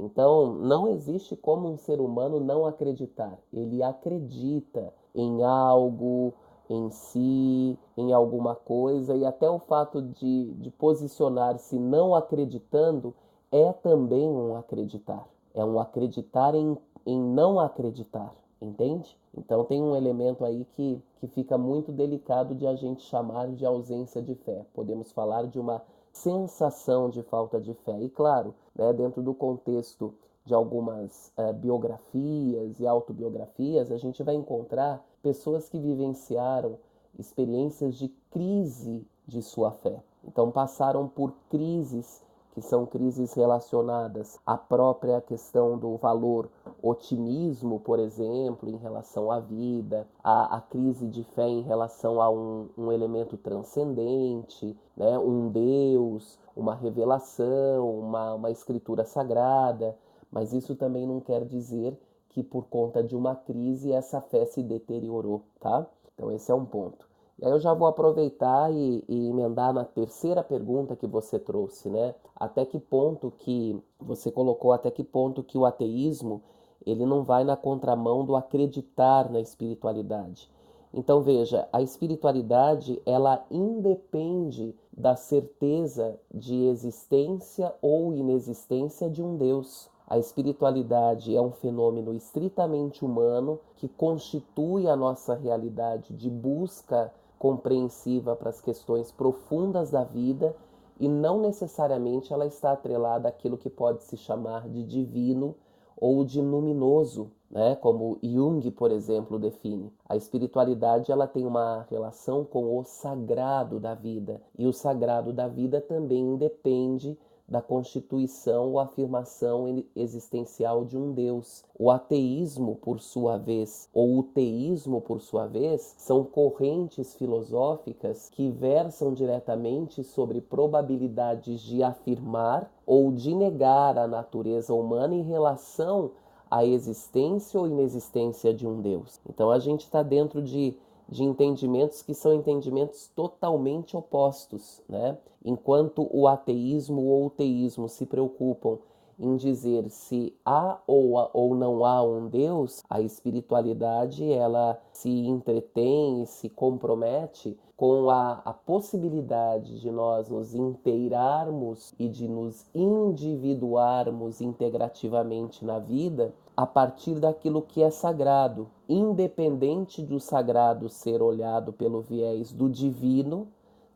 D: Então, não existe como um ser humano não acreditar. Ele acredita em algo, em si, em alguma coisa, e até o fato de, de posicionar-se não acreditando é também um acreditar. É um acreditar em, em não acreditar, entende? Então tem um elemento aí que, que fica muito delicado de a gente chamar de ausência de fé. Podemos falar de uma sensação de falta de fé. E claro, né, dentro do contexto de algumas uh, biografias e autobiografias, a gente vai encontrar pessoas que vivenciaram experiências de crise de sua fé. Então passaram por crises que são crises relacionadas à própria questão do valor otimismo, por exemplo, em relação à vida, a, a crise de fé em relação a um, um elemento transcendente, né? um Deus, uma revelação, uma, uma escritura sagrada, mas isso também não quer dizer que por conta de uma crise essa fé se deteriorou, tá? Então esse é um ponto. E aí eu já vou aproveitar e, e, emendar na terceira pergunta que você trouxe, né? Até que ponto que você colocou, até que ponto que o ateísmo ele não vai na contramão do acreditar na espiritualidade. Então veja, a espiritualidade ela independe da certeza de existência ou inexistência de um Deus. A espiritualidade é um fenômeno estritamente humano que constitui a nossa realidade de busca compreensiva para as questões profundas da vida e não necessariamente ela está atrelada àquilo que pode se chamar de divino ou de luminoso, né? Como Jung, por exemplo, define. A espiritualidade ela tem uma relação com o sagrado da vida e o sagrado da vida também independe da constituição ou afirmação existencial de um Deus. O ateísmo, por sua vez, ou o teísmo, por sua vez, são correntes filosóficas que versam diretamente sobre probabilidades de afirmar ou de negar a natureza humana em relação à existência ou inexistência de um Deus. Então a gente está dentro de de entendimentos que são entendimentos totalmente opostos, né? Enquanto o ateísmo ou o teísmo se preocupam em dizer se há ou, ou não há um Deus, a espiritualidade ela se entretém e se compromete com a, a possibilidade de nós nos inteirarmos e de nos individuarmos integrativamente na vida a partir daquilo que é sagrado, independente do sagrado ser olhado pelo viés do divino,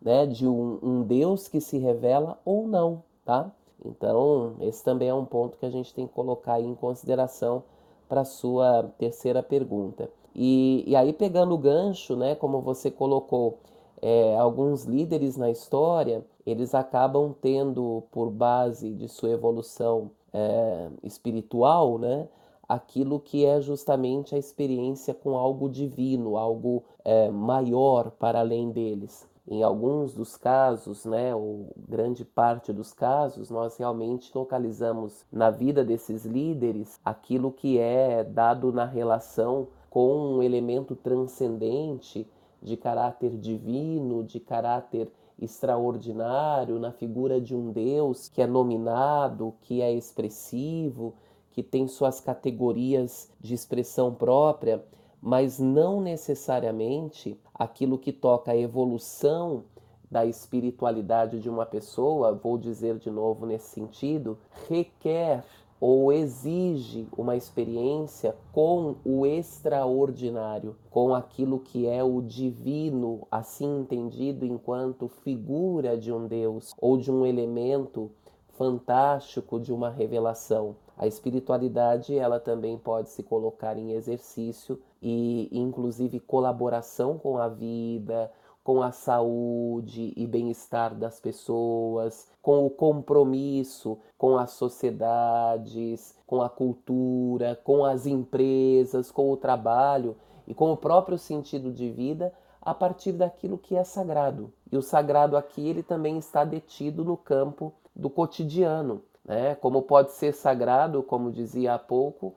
D: né, de um, um Deus que se revela ou não, tá? Então, esse também é um ponto que a gente tem que colocar em consideração para a sua terceira pergunta. E, e aí, pegando o gancho, né, como você colocou, é, alguns líderes na história, eles acabam tendo por base de sua evolução é, espiritual, né, aquilo que é justamente a experiência com algo divino, algo é, maior para além deles. Em alguns dos casos, né, ou grande parte dos casos, nós realmente localizamos na vida desses líderes aquilo que é dado na relação com um elemento transcendente de caráter divino, de caráter extraordinário, na figura de um Deus que é nominado, que é expressivo, que tem suas categorias de expressão própria, mas não necessariamente aquilo que toca a evolução da espiritualidade de uma pessoa, vou dizer de novo nesse sentido, requer ou exige uma experiência com o extraordinário, com aquilo que é o divino, assim entendido enquanto figura de um Deus ou de um elemento fantástico de uma revelação. A espiritualidade, ela também pode se colocar em exercício e inclusive colaboração com a vida, com a saúde e bem-estar das pessoas, com o compromisso com as sociedades, com a cultura, com as empresas, com o trabalho e com o próprio sentido de vida a partir daquilo que é sagrado. E o sagrado aqui ele também está detido no campo do cotidiano, né? Como pode ser sagrado, como dizia há pouco,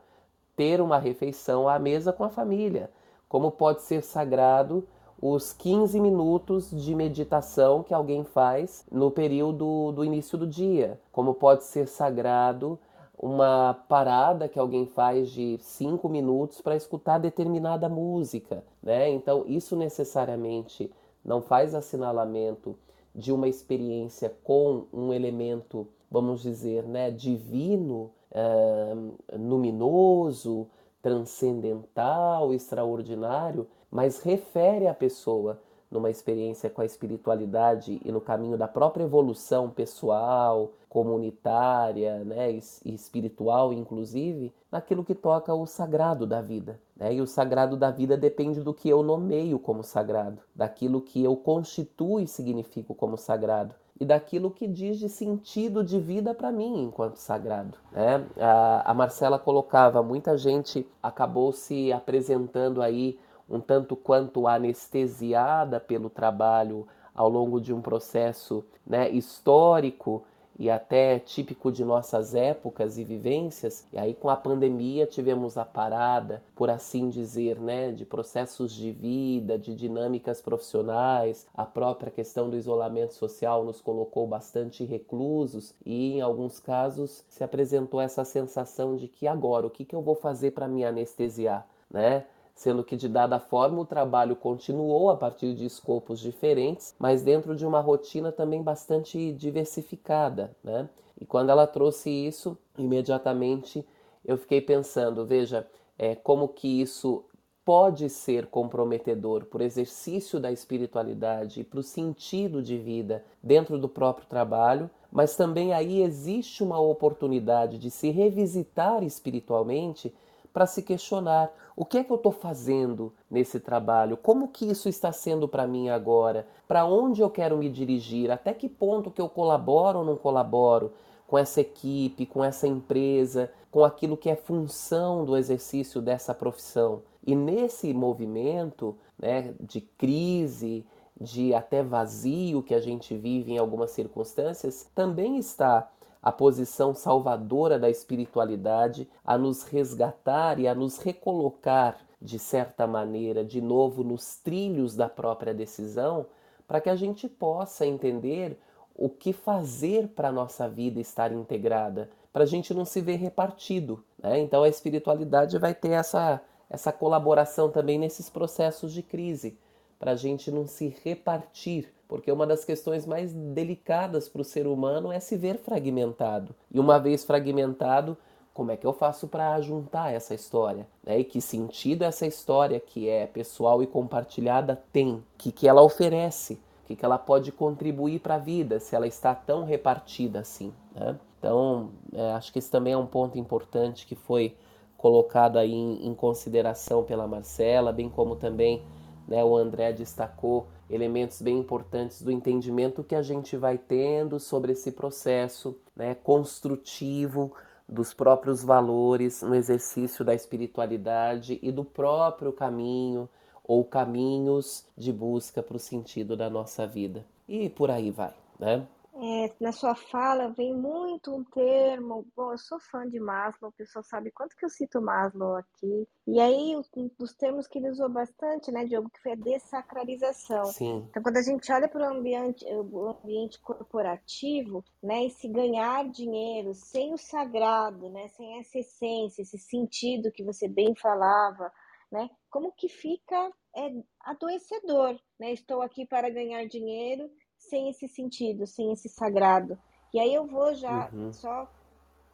D: ter uma refeição à mesa com a família. Como pode ser sagrado os 15 minutos de meditação que alguém faz no período do início do dia. Como pode ser sagrado uma parada que alguém faz de 5 minutos para escutar determinada música. Né? Então, isso necessariamente não faz assinalamento de uma experiência com um elemento vamos dizer, né, divino, uh, luminoso, transcendental, extraordinário, mas refere a pessoa numa experiência com a espiritualidade e no caminho da própria evolução pessoal, comunitária né, e espiritual, inclusive, naquilo que toca o sagrado da vida. Né? E o sagrado da vida depende do que eu nomeio como sagrado, daquilo que eu constituo e significo como sagrado. E daquilo que diz de sentido de vida para mim enquanto sagrado. Né? A, a Marcela colocava, muita gente acabou se apresentando aí um tanto quanto anestesiada pelo trabalho ao longo de um processo né, histórico e até típico de nossas épocas e vivências. E aí com a pandemia tivemos a parada, por assim dizer, né, de processos de vida, de dinâmicas profissionais. A própria questão do isolamento social nos colocou bastante reclusos e em alguns casos se apresentou essa sensação de que agora o que, que eu vou fazer para me anestesiar, né? Sendo que de dada forma o trabalho continuou a partir de escopos diferentes, mas dentro de uma rotina também bastante diversificada, né? E quando ela trouxe isso, imediatamente eu fiquei pensando, veja, é, como que isso pode ser comprometedor para o exercício da espiritualidade e para o sentido de vida dentro do próprio trabalho, mas também aí existe uma oportunidade de se revisitar espiritualmente para se questionar. O que é que eu estou fazendo nesse trabalho, como que isso está sendo para mim agora, para onde eu quero me dirigir, até que ponto que eu colaboro ou não colaboro com essa equipe, com essa empresa, com aquilo que é função do exercício dessa profissão. E nesse movimento né, de crise, de até vazio que a gente vive em algumas circunstâncias, também está a posição salvadora da espiritualidade a nos resgatar e a nos recolocar, de certa maneira, de novo nos trilhos da própria decisão, para que a gente possa entender o que fazer para a nossa vida estar integrada, para a gente não se ver repartido. Né? Então a espiritualidade vai ter essa, essa colaboração também nesses processos de crise, para a gente não se repartir, porque uma das questões mais delicadas para o ser humano é se ver fragmentado. E uma vez fragmentado, como é que eu faço para juntar essa história? Né? E que sentido essa história que é pessoal e compartilhada tem? O que, que ela oferece? O que, que ela pode contribuir para a vida se ela está tão repartida assim? Né? Então, é, acho que esse também é um ponto importante que foi colocado aí em, em consideração pela Marcela, bem como também né, o André destacou elementos bem importantes do entendimento que a gente vai tendo sobre esse processo né, construtivo dos próprios valores no exercício da espiritualidade e do próprio caminho ou caminhos de busca para o sentido da nossa vida. E por aí vai, né?
A: É, na sua fala vem muito um termo. Bom, eu sou fã de Maslow, o pessoal sabe quanto que eu cito Maslow aqui. E aí, um dos termos que ele usou bastante, né, Diogo, que foi a dessacralização.
D: Sim.
A: Então, quando a gente olha para o ambiente, o ambiente corporativo, né, esse ganhar dinheiro sem o sagrado, né, sem essa essência, esse sentido que você bem falava, né, como que fica é, adoecedor, né? Estou aqui para ganhar dinheiro sem esse sentido, sem esse sagrado. E aí eu vou já uhum. só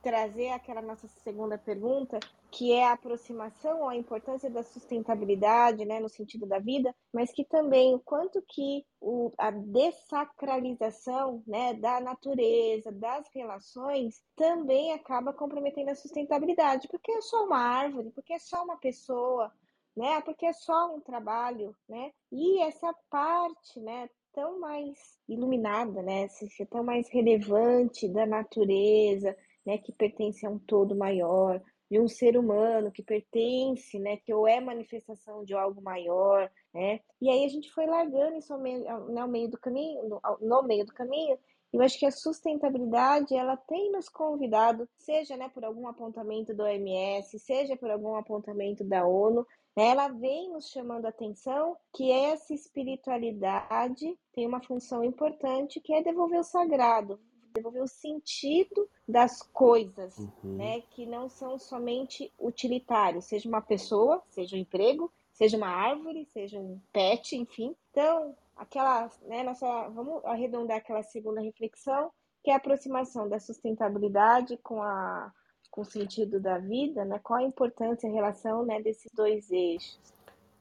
A: trazer aquela nossa segunda pergunta, que é a aproximação ou a importância da sustentabilidade, né, no sentido da vida, mas que também o quanto que o, a dessacralização, né, da natureza, das relações, também acaba comprometendo a sustentabilidade, porque é só uma árvore, porque é só uma pessoa, né, porque é só um trabalho, né, e essa parte, né, tão mais iluminada, né? Tão mais relevante da natureza, né? Que pertence a um todo maior, de um ser humano que pertence, né? Que ou é manifestação de algo maior, né? E aí a gente foi largando isso ao meio, ao meio do caminho, no, no meio do caminho, eu acho que a sustentabilidade ela tem nos convidado, seja né, por algum apontamento do OMS, seja por algum apontamento da ONU, né, ela vem nos chamando a atenção que essa espiritualidade tem uma função importante que é devolver o sagrado, devolver o sentido das coisas, uhum. né, que não são somente utilitários, seja uma pessoa, seja um emprego, seja uma árvore, seja um pet, enfim. Então, aquela, né, nossa, vamos arredondar aquela segunda reflexão, que é a aproximação da sustentabilidade com a com o sentido da vida, né? Qual a importância e a relação, né, desses dois eixos?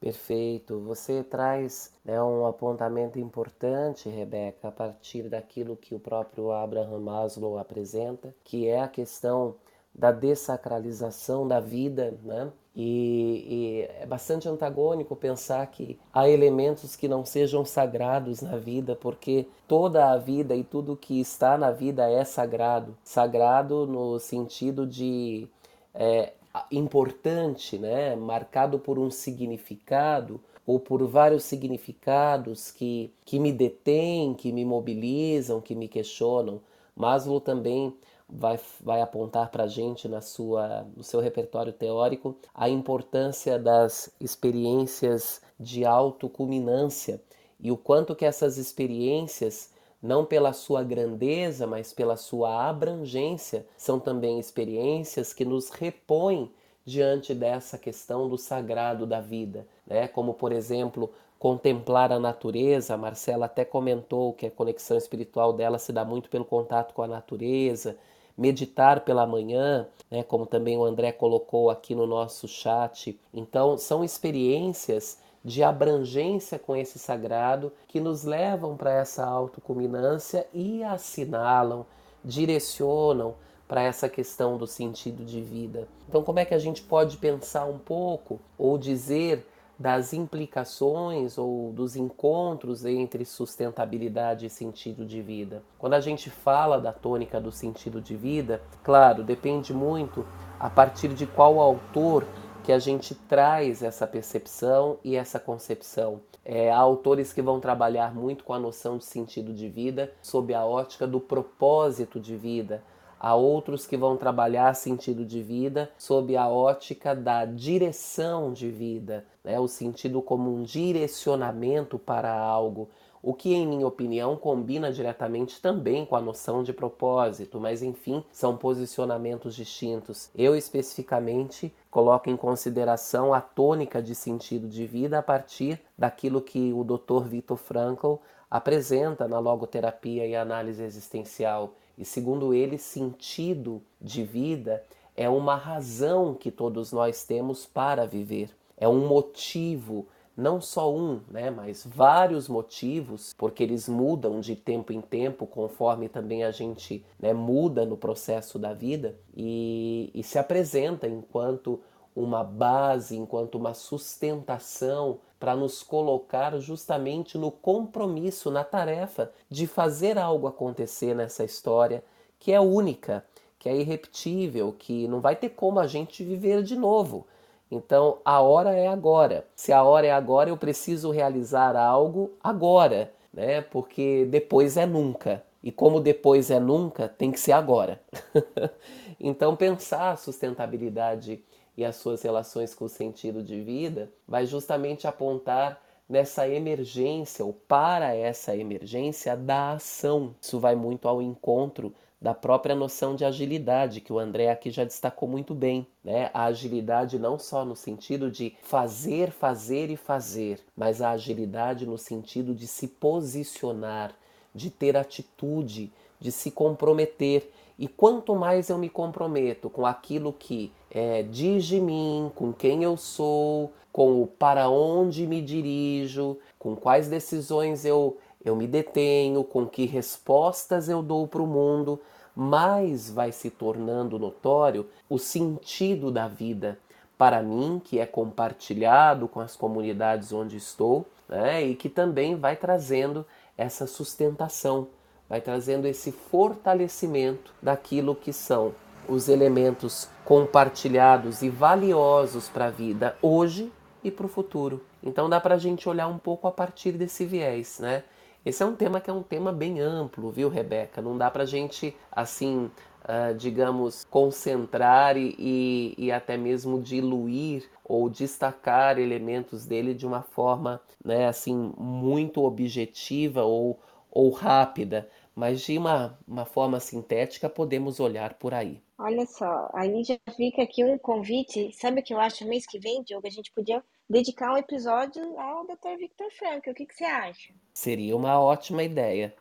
D: Perfeito. Você traz né, um apontamento importante, Rebeca, a partir daquilo que o próprio Abraham Maslow apresenta, que é a questão da dessacralização da vida, né? E, e, é bastante antagônico pensar que há elementos que não sejam sagrados na vida, porque toda a vida e tudo que está na vida é sagrado. Sagrado no sentido de é, importante, né? marcado por um significado ou por vários significados que, que me detêm, que me mobilizam, que me questionam. Maslow também vai, vai apontar para a gente na sua, no seu repertório teórico a importância das experiências de autoculminância e o quanto que essas experiências, não pela sua grandeza, mas pela sua abrangência, são também experiências que nos repõem diante dessa questão do sagrado da vida, né? Como por exemplo, contemplar a natureza. A Marcela até comentou que a conexão espiritual dela se dá muito pelo contato com a natureza, meditar pela manhã, né, como também o André colocou aqui no nosso chat. Então, são experiências de abrangência com esse sagrado que nos levam para essa autoculminância e assinalam, direcionam para essa questão do sentido de vida. Então, como é que a gente pode pensar um pouco ou dizer das implicações ou dos encontros entre sustentabilidade e sentido de vida. Quando a gente fala da tônica do sentido de vida, claro, depende muito a partir de qual autor que a gente traz essa percepção e essa concepção. É, há autores que vão trabalhar muito com a noção de sentido de vida sob a ótica do propósito de vida, Há outros que vão trabalhar sentido de vida sob a ótica da direção de vida, né? o sentido como um direcionamento para algo, o que, em minha opinião, combina diretamente também com a noção de propósito, mas enfim, são posicionamentos distintos. Eu, especificamente, coloco em consideração a tônica de sentido de vida a partir daquilo que o Dr. Viktor Frankl apresenta na logoterapia e análise existencial e segundo ele, sentido de vida é uma razão que todos nós temos para viver. É um motivo, não só um, né, mas vários motivos, porque eles mudam de tempo em tempo, conforme também a gente né, muda no processo da vida, e, e se apresenta enquanto uma base, enquanto uma sustentação para nos colocar justamente no compromisso, na tarefa de fazer algo acontecer nessa história que é única, que é irrepetível, que não vai ter como a gente viver de novo. Então a hora é agora. Se a hora é agora, eu preciso realizar algo agora, né? Porque depois é nunca. E como depois é nunca, tem que ser agora. [laughs] então pensar a sustentabilidade e as suas relações com o sentido de vida, vai justamente apontar nessa emergência ou para essa emergência da ação. Isso vai muito ao encontro da própria noção de agilidade que o André aqui já destacou muito bem, né? A agilidade não só no sentido de fazer, fazer e fazer, mas a agilidade no sentido de se posicionar, de ter atitude, de se comprometer. E quanto mais eu me comprometo com aquilo que é, diz de mim, com quem eu sou, com o para onde me dirijo, com quais decisões eu, eu me detenho, com que respostas eu dou para o mundo, mais vai se tornando notório o sentido da vida para mim, que é compartilhado com as comunidades onde estou, né, e que também vai trazendo essa sustentação vai trazendo esse fortalecimento daquilo que são os elementos compartilhados e valiosos para a vida hoje e para o futuro. Então dá para a gente olhar um pouco a partir desse viés, né? Esse é um tema que é um tema bem amplo, viu, Rebeca? Não dá para gente, assim, uh, digamos, concentrar e, e, e, até mesmo diluir ou destacar elementos dele de uma forma, né, assim, muito objetiva ou, ou rápida mas de uma, uma forma sintética podemos olhar por aí.
A: Olha só, aí já fica aqui um convite. Sabe o que eu acho mês que vem, Diogo? A gente podia dedicar um episódio ao Dr. Victor Frank. O que, que você acha?
D: Seria uma ótima ideia.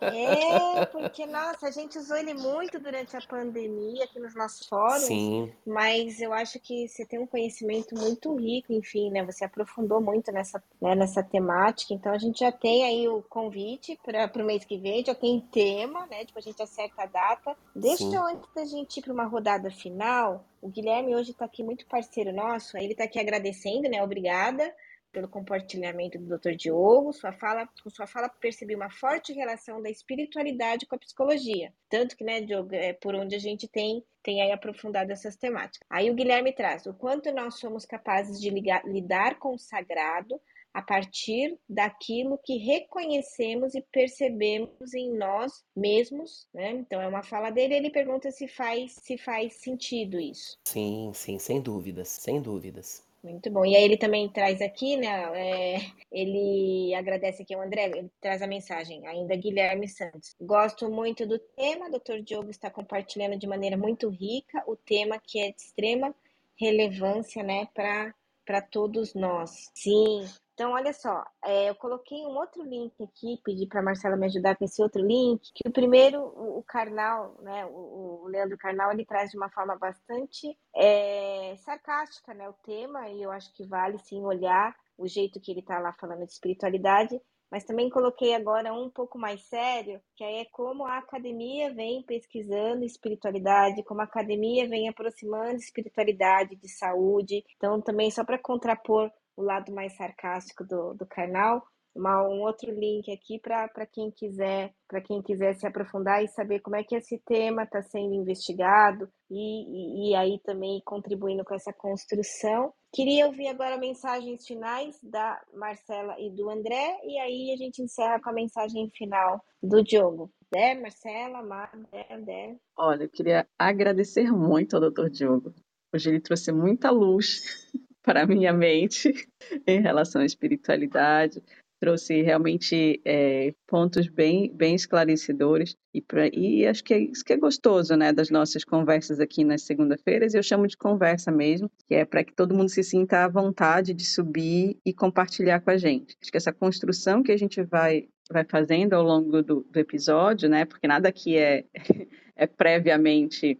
A: É, porque, nossa, a gente usou ele muito durante a pandemia aqui nos nossos fóruns.
D: Sim.
A: Mas eu acho que você tem um conhecimento muito rico, enfim, né? Você aprofundou muito nessa, né, nessa temática. Então a gente já tem aí o convite para o mês que vem, já tem tema, né? Tipo, a gente acerta a data. Deixa Sim. eu antes da gente ir para uma rodada final, o Guilherme hoje está aqui muito parceiro nosso, ele está aqui agradecendo, né? Obrigada pelo compartilhamento do Dr. Diogo. Sua fala, com sua fala percebi uma forte relação da espiritualidade com a psicologia. Tanto que, né, Diogo, é por onde a gente tem, tem aí aprofundado essas temáticas. Aí o Guilherme traz o quanto nós somos capazes de ligar, lidar com o sagrado a partir daquilo que reconhecemos e percebemos em nós mesmos, né? Então é uma fala dele, ele pergunta se faz se faz sentido isso.
D: Sim, sim, sem dúvidas, sem dúvidas.
A: Muito bom. E aí ele também traz aqui, né? É, ele agradece aqui o André, ele traz a mensagem, ainda Guilherme Santos. Gosto muito do tema, doutor Diogo está compartilhando de maneira muito rica o tema que é de extrema relevância, né, para todos nós. Sim, então, olha só, é, eu coloquei um outro link aqui, pedi para a Marcela me ajudar com esse outro link, que o primeiro, o, Karnal, né, o, o, Leandro Carnal, ele traz de uma forma bastante é, sarcástica né, o tema, e eu acho que vale sim olhar o jeito que ele está lá falando de espiritualidade, mas também coloquei agora um pouco mais sério, que aí é como a academia vem pesquisando espiritualidade, como a academia vem aproximando espiritualidade de saúde. Então, também só para contrapor o lado mais sarcástico do, do canal, uma, um outro link aqui para quem quiser para quem quiser se aprofundar e saber como é que esse tema está sendo investigado e, e, e, aí também contribuindo com essa construção. Queria ouvir agora mensagens finais da Marcela e do André, e aí a gente encerra com a mensagem final do Diogo. Né, Marcela, Mar, André.
C: Olha, eu queria agradecer muito ao doutor Diogo. Hoje ele trouxe muita luz [laughs] para minha mente [laughs] em relação à espiritualidade. Trouxe realmente é, pontos bem, bem esclarecedores e, pra, e acho que é isso que é gostoso, né, das nossas conversas aqui nas segunda-feiras. Eu chamo de conversa mesmo, que é para que todo mundo se sinta à vontade de subir e compartilhar com a gente. Acho que essa construção que a gente vai vai fazendo ao longo do, do episódio, né, porque nada aqui é [laughs] é previamente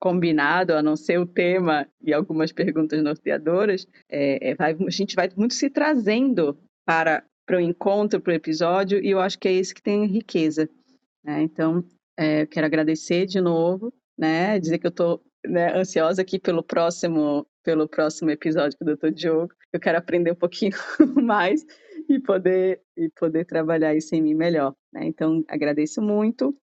C: combinado, a não ser o tema e algumas perguntas norteadoras, é, é, vai, a gente vai muito se trazendo para, para o encontro, para o episódio, e eu acho que é esse que tem riqueza. Né? Então, é, eu quero agradecer de novo, né? dizer que eu estou né, ansiosa aqui pelo próximo, pelo próximo episódio com o Dr. Diogo. Eu quero aprender um pouquinho [laughs] mais e poder, e poder trabalhar isso em mim melhor. Né? Então, agradeço muito.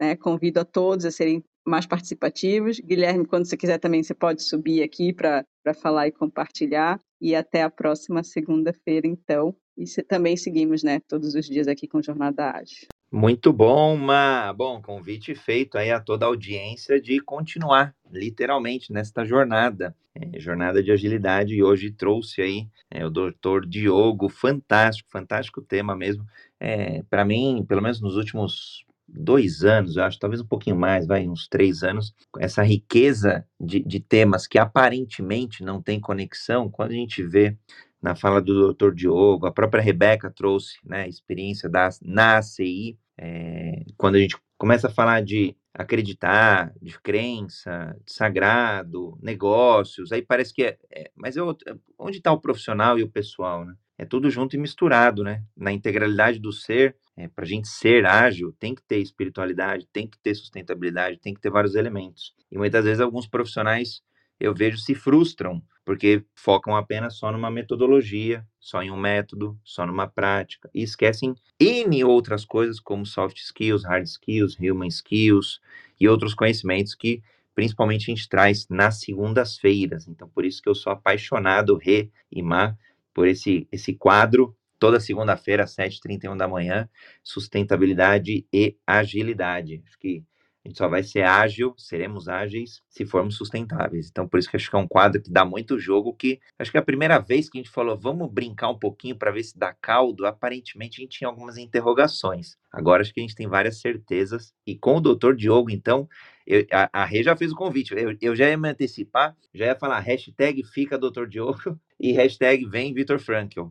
C: Né? Convido a todos a serem mais participativos. Guilherme, quando você quiser também, você pode subir aqui para falar e compartilhar. E até a próxima segunda-feira, então. E se, também seguimos, né, todos os dias aqui com Jornada Ágil.
B: Muito bom, Ma. Bom, convite feito aí a toda a audiência de continuar, literalmente, nesta jornada, é, jornada de agilidade. E hoje trouxe aí é, o doutor Diogo, fantástico, fantástico tema mesmo. É, Para mim, pelo menos nos últimos dois anos, eu acho, talvez um pouquinho mais, vai, uns três anos, essa riqueza de, de temas que aparentemente não tem conexão, quando a gente vê na fala do Dr. Diogo, a própria Rebeca trouxe né, a experiência da, na ACI, é, quando a gente começa a falar de acreditar, de crença, de sagrado, negócios, aí parece que é, é mas eu, onde está o profissional e o pessoal, né? É tudo junto e misturado, né? Na integralidade do ser, é, para a gente ser ágil, tem que ter espiritualidade, tem que ter sustentabilidade, tem que ter vários elementos. E muitas vezes alguns profissionais eu vejo se frustram porque focam apenas só numa metodologia, só em um método, só numa prática e esquecem N outras coisas como soft skills, hard skills, human skills e outros conhecimentos que principalmente a gente traz nas segundas-feiras. Então, por isso que eu sou apaixonado, Rê e Má, por esse, esse quadro toda segunda-feira, às 7h31 da manhã, sustentabilidade e agilidade. Acho que a gente só vai ser ágil, seremos ágeis se formos sustentáveis. Então, por isso que acho que é um quadro que dá muito jogo, que acho que é a primeira vez que a gente falou, vamos brincar um pouquinho para ver se dá caldo, aparentemente a gente tinha algumas interrogações. Agora acho que a gente tem várias certezas. E com o doutor Diogo, então, eu, a, a Rê já fez o convite. Eu, eu já ia me antecipar, já ia falar hashtag fica doutor Diogo e hashtag vem Vitor.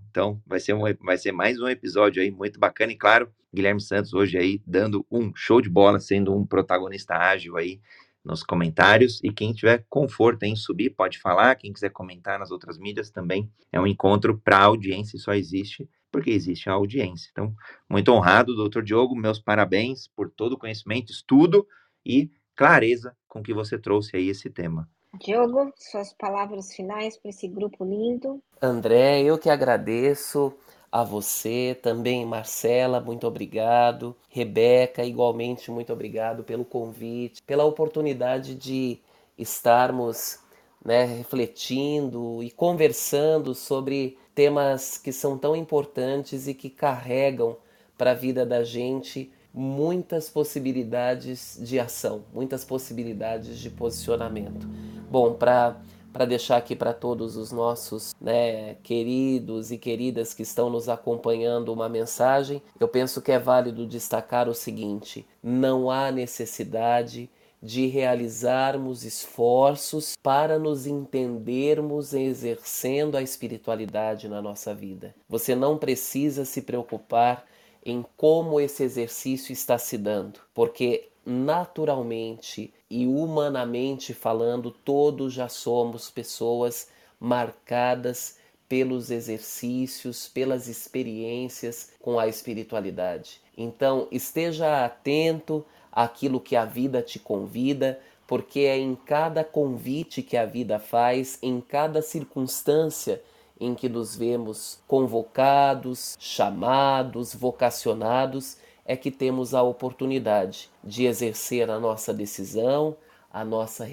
B: Então, vai ser, um, vai ser mais um episódio aí muito bacana e claro, Guilherme Santos hoje aí dando um show de bola, sendo um protagonista ágil aí nos comentários. E quem tiver conforto em subir, pode falar. Quem quiser comentar nas outras mídias também. É um encontro para audiência e só existe porque existe a audiência. Então, muito honrado, doutor Diogo. Meus parabéns por todo o conhecimento, estudo e clareza com que você trouxe aí esse tema.
A: Diogo, suas palavras finais para esse grupo lindo.
D: André, eu que agradeço a você, também Marcela, muito obrigado. Rebeca, igualmente muito obrigado pelo convite, pela oportunidade de estarmos né, refletindo e conversando sobre temas que são tão importantes e que carregam para a vida da gente muitas possibilidades de ação, muitas possibilidades de posicionamento. Bom, para para deixar aqui para todos os nossos né, queridos e queridas que estão nos acompanhando uma mensagem, eu penso que é válido destacar o seguinte: não há necessidade de realizarmos esforços para nos entendermos exercendo a espiritualidade na nossa vida. Você não precisa se preocupar em como esse exercício está se dando, porque naturalmente e humanamente falando, todos já somos pessoas marcadas pelos exercícios, pelas experiências com a espiritualidade. Então, esteja atento aquilo que a vida te convida, porque é em cada convite que a vida faz, em cada circunstância em que nos vemos convocados, chamados, vocacionados, é que temos a oportunidade de exercer a nossa decisão, a nossa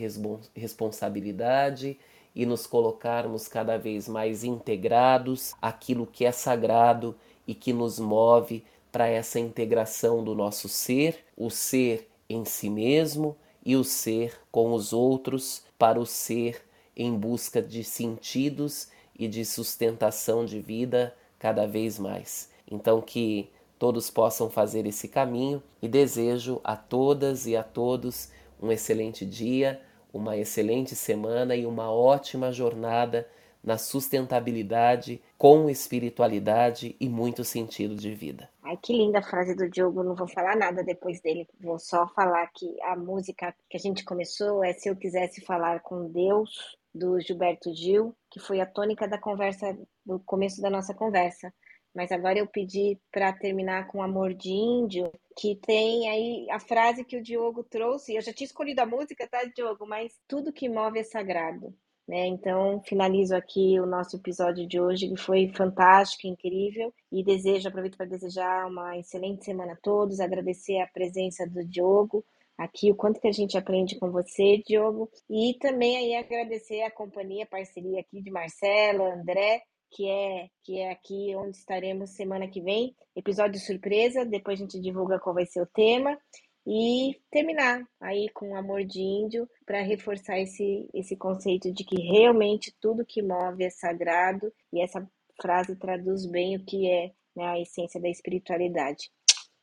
D: responsabilidade e nos colocarmos cada vez mais integrados àquilo que é sagrado e que nos move para essa integração do nosso ser, o ser em si mesmo e o ser com os outros, para o ser em busca de sentidos e de sustentação de vida cada vez mais. Então, que todos possam fazer esse caminho e desejo a todas e a todos um excelente dia, uma excelente semana e uma ótima jornada na sustentabilidade, com espiritualidade e muito sentido de vida.
A: Ai, que linda a frase do Diogo, não vou falar nada depois dele, vou só falar que a música que a gente começou é Se Eu Quisesse Falar com Deus, do Gilberto Gil, que foi a tônica da conversa, do começo da nossa conversa. Mas agora eu pedi para terminar com Amor de Índio, que tem aí a frase que o Diogo trouxe. Eu já tinha escolhido a música, tá, Diogo? Mas tudo que move é sagrado. Né? Então, finalizo aqui o nosso episódio de hoje, que foi fantástico, incrível, e desejo, aproveito para desejar uma excelente semana a todos, agradecer a presença do Diogo aqui, o quanto que a gente aprende com você, Diogo, e também aí agradecer a companhia, a parceria aqui de Marcelo, André, que é que é aqui onde estaremos semana que vem, episódio surpresa, depois a gente divulga qual vai ser o tema. E terminar aí com amor de índio para reforçar esse, esse conceito de que realmente tudo que move é sagrado e essa frase traduz bem o que é né, a essência da espiritualidade.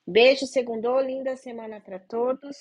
A: Beijo, segundou, linda semana para todos